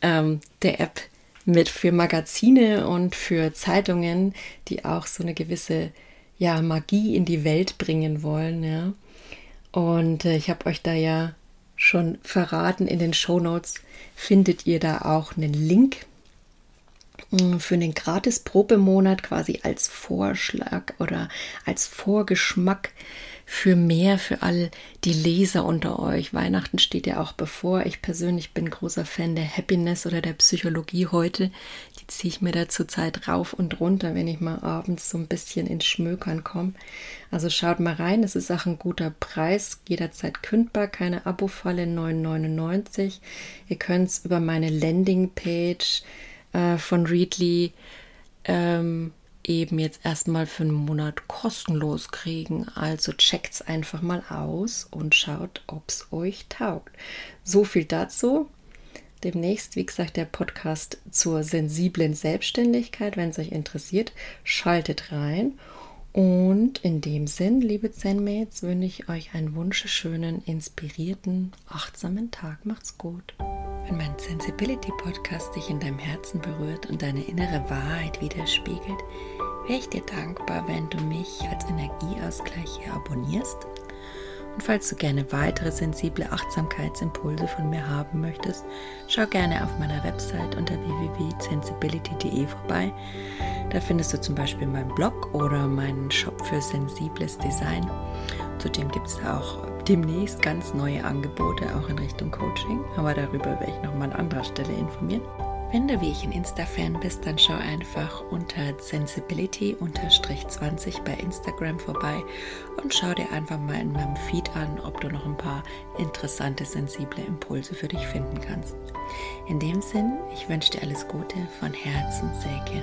ähm, der App mit für Magazine und für Zeitungen, die auch so eine gewisse ja, Magie in die Welt bringen wollen. Ja. Und äh, ich habe euch da ja schon verraten, in den Show Notes findet ihr da auch einen Link mm, für den Gratis-Probemonat quasi als Vorschlag oder als Vorgeschmack für mehr für all die Leser unter euch. Weihnachten steht ja auch bevor. Ich persönlich bin großer Fan der Happiness oder der Psychologie heute. Die ziehe ich mir da zurzeit rauf und runter, wenn ich mal abends so ein bisschen ins Schmökern komme. Also schaut mal rein, es ist auch ein guter Preis, jederzeit kündbar, keine Abo-Falle, 9,99. Ihr könnt es über meine Landingpage äh, von Readly ähm, eben jetzt erstmal für einen Monat kostenlos kriegen. Also checkt es einfach mal aus und schaut, ob es euch taugt. So viel dazu. Demnächst, wie gesagt, der Podcast zur sensiblen Selbstständigkeit. Wenn es euch interessiert, schaltet rein. Und in dem Sinn, liebe Zen-Mates, wünsche ich euch einen wunderschönen, inspirierten, achtsamen Tag. Macht's gut. Wenn mein Sensibility Podcast dich in deinem Herzen berührt und deine innere Wahrheit widerspiegelt, wäre ich dir dankbar, wenn du mich als Energieausgleich hier abonnierst. Und falls du gerne weitere sensible Achtsamkeitsimpulse von mir haben möchtest, schau gerne auf meiner Website unter www.sensibility.de vorbei. Da findest du zum Beispiel meinen Blog oder meinen Shop für sensibles Design. Zudem gibt es auch demnächst ganz neue Angebote, auch in Richtung Coaching. Aber darüber werde ich nochmal an anderer Stelle informieren. Wenn du wie ich ein Insta-Fan bist, dann schau einfach unter Sensibility-20 bei Instagram vorbei und schau dir einfach mal in meinem Feed an, ob du noch ein paar interessante, sensible Impulse für dich finden kannst. In dem Sinn, ich wünsche dir alles Gute von Herzen, Säge.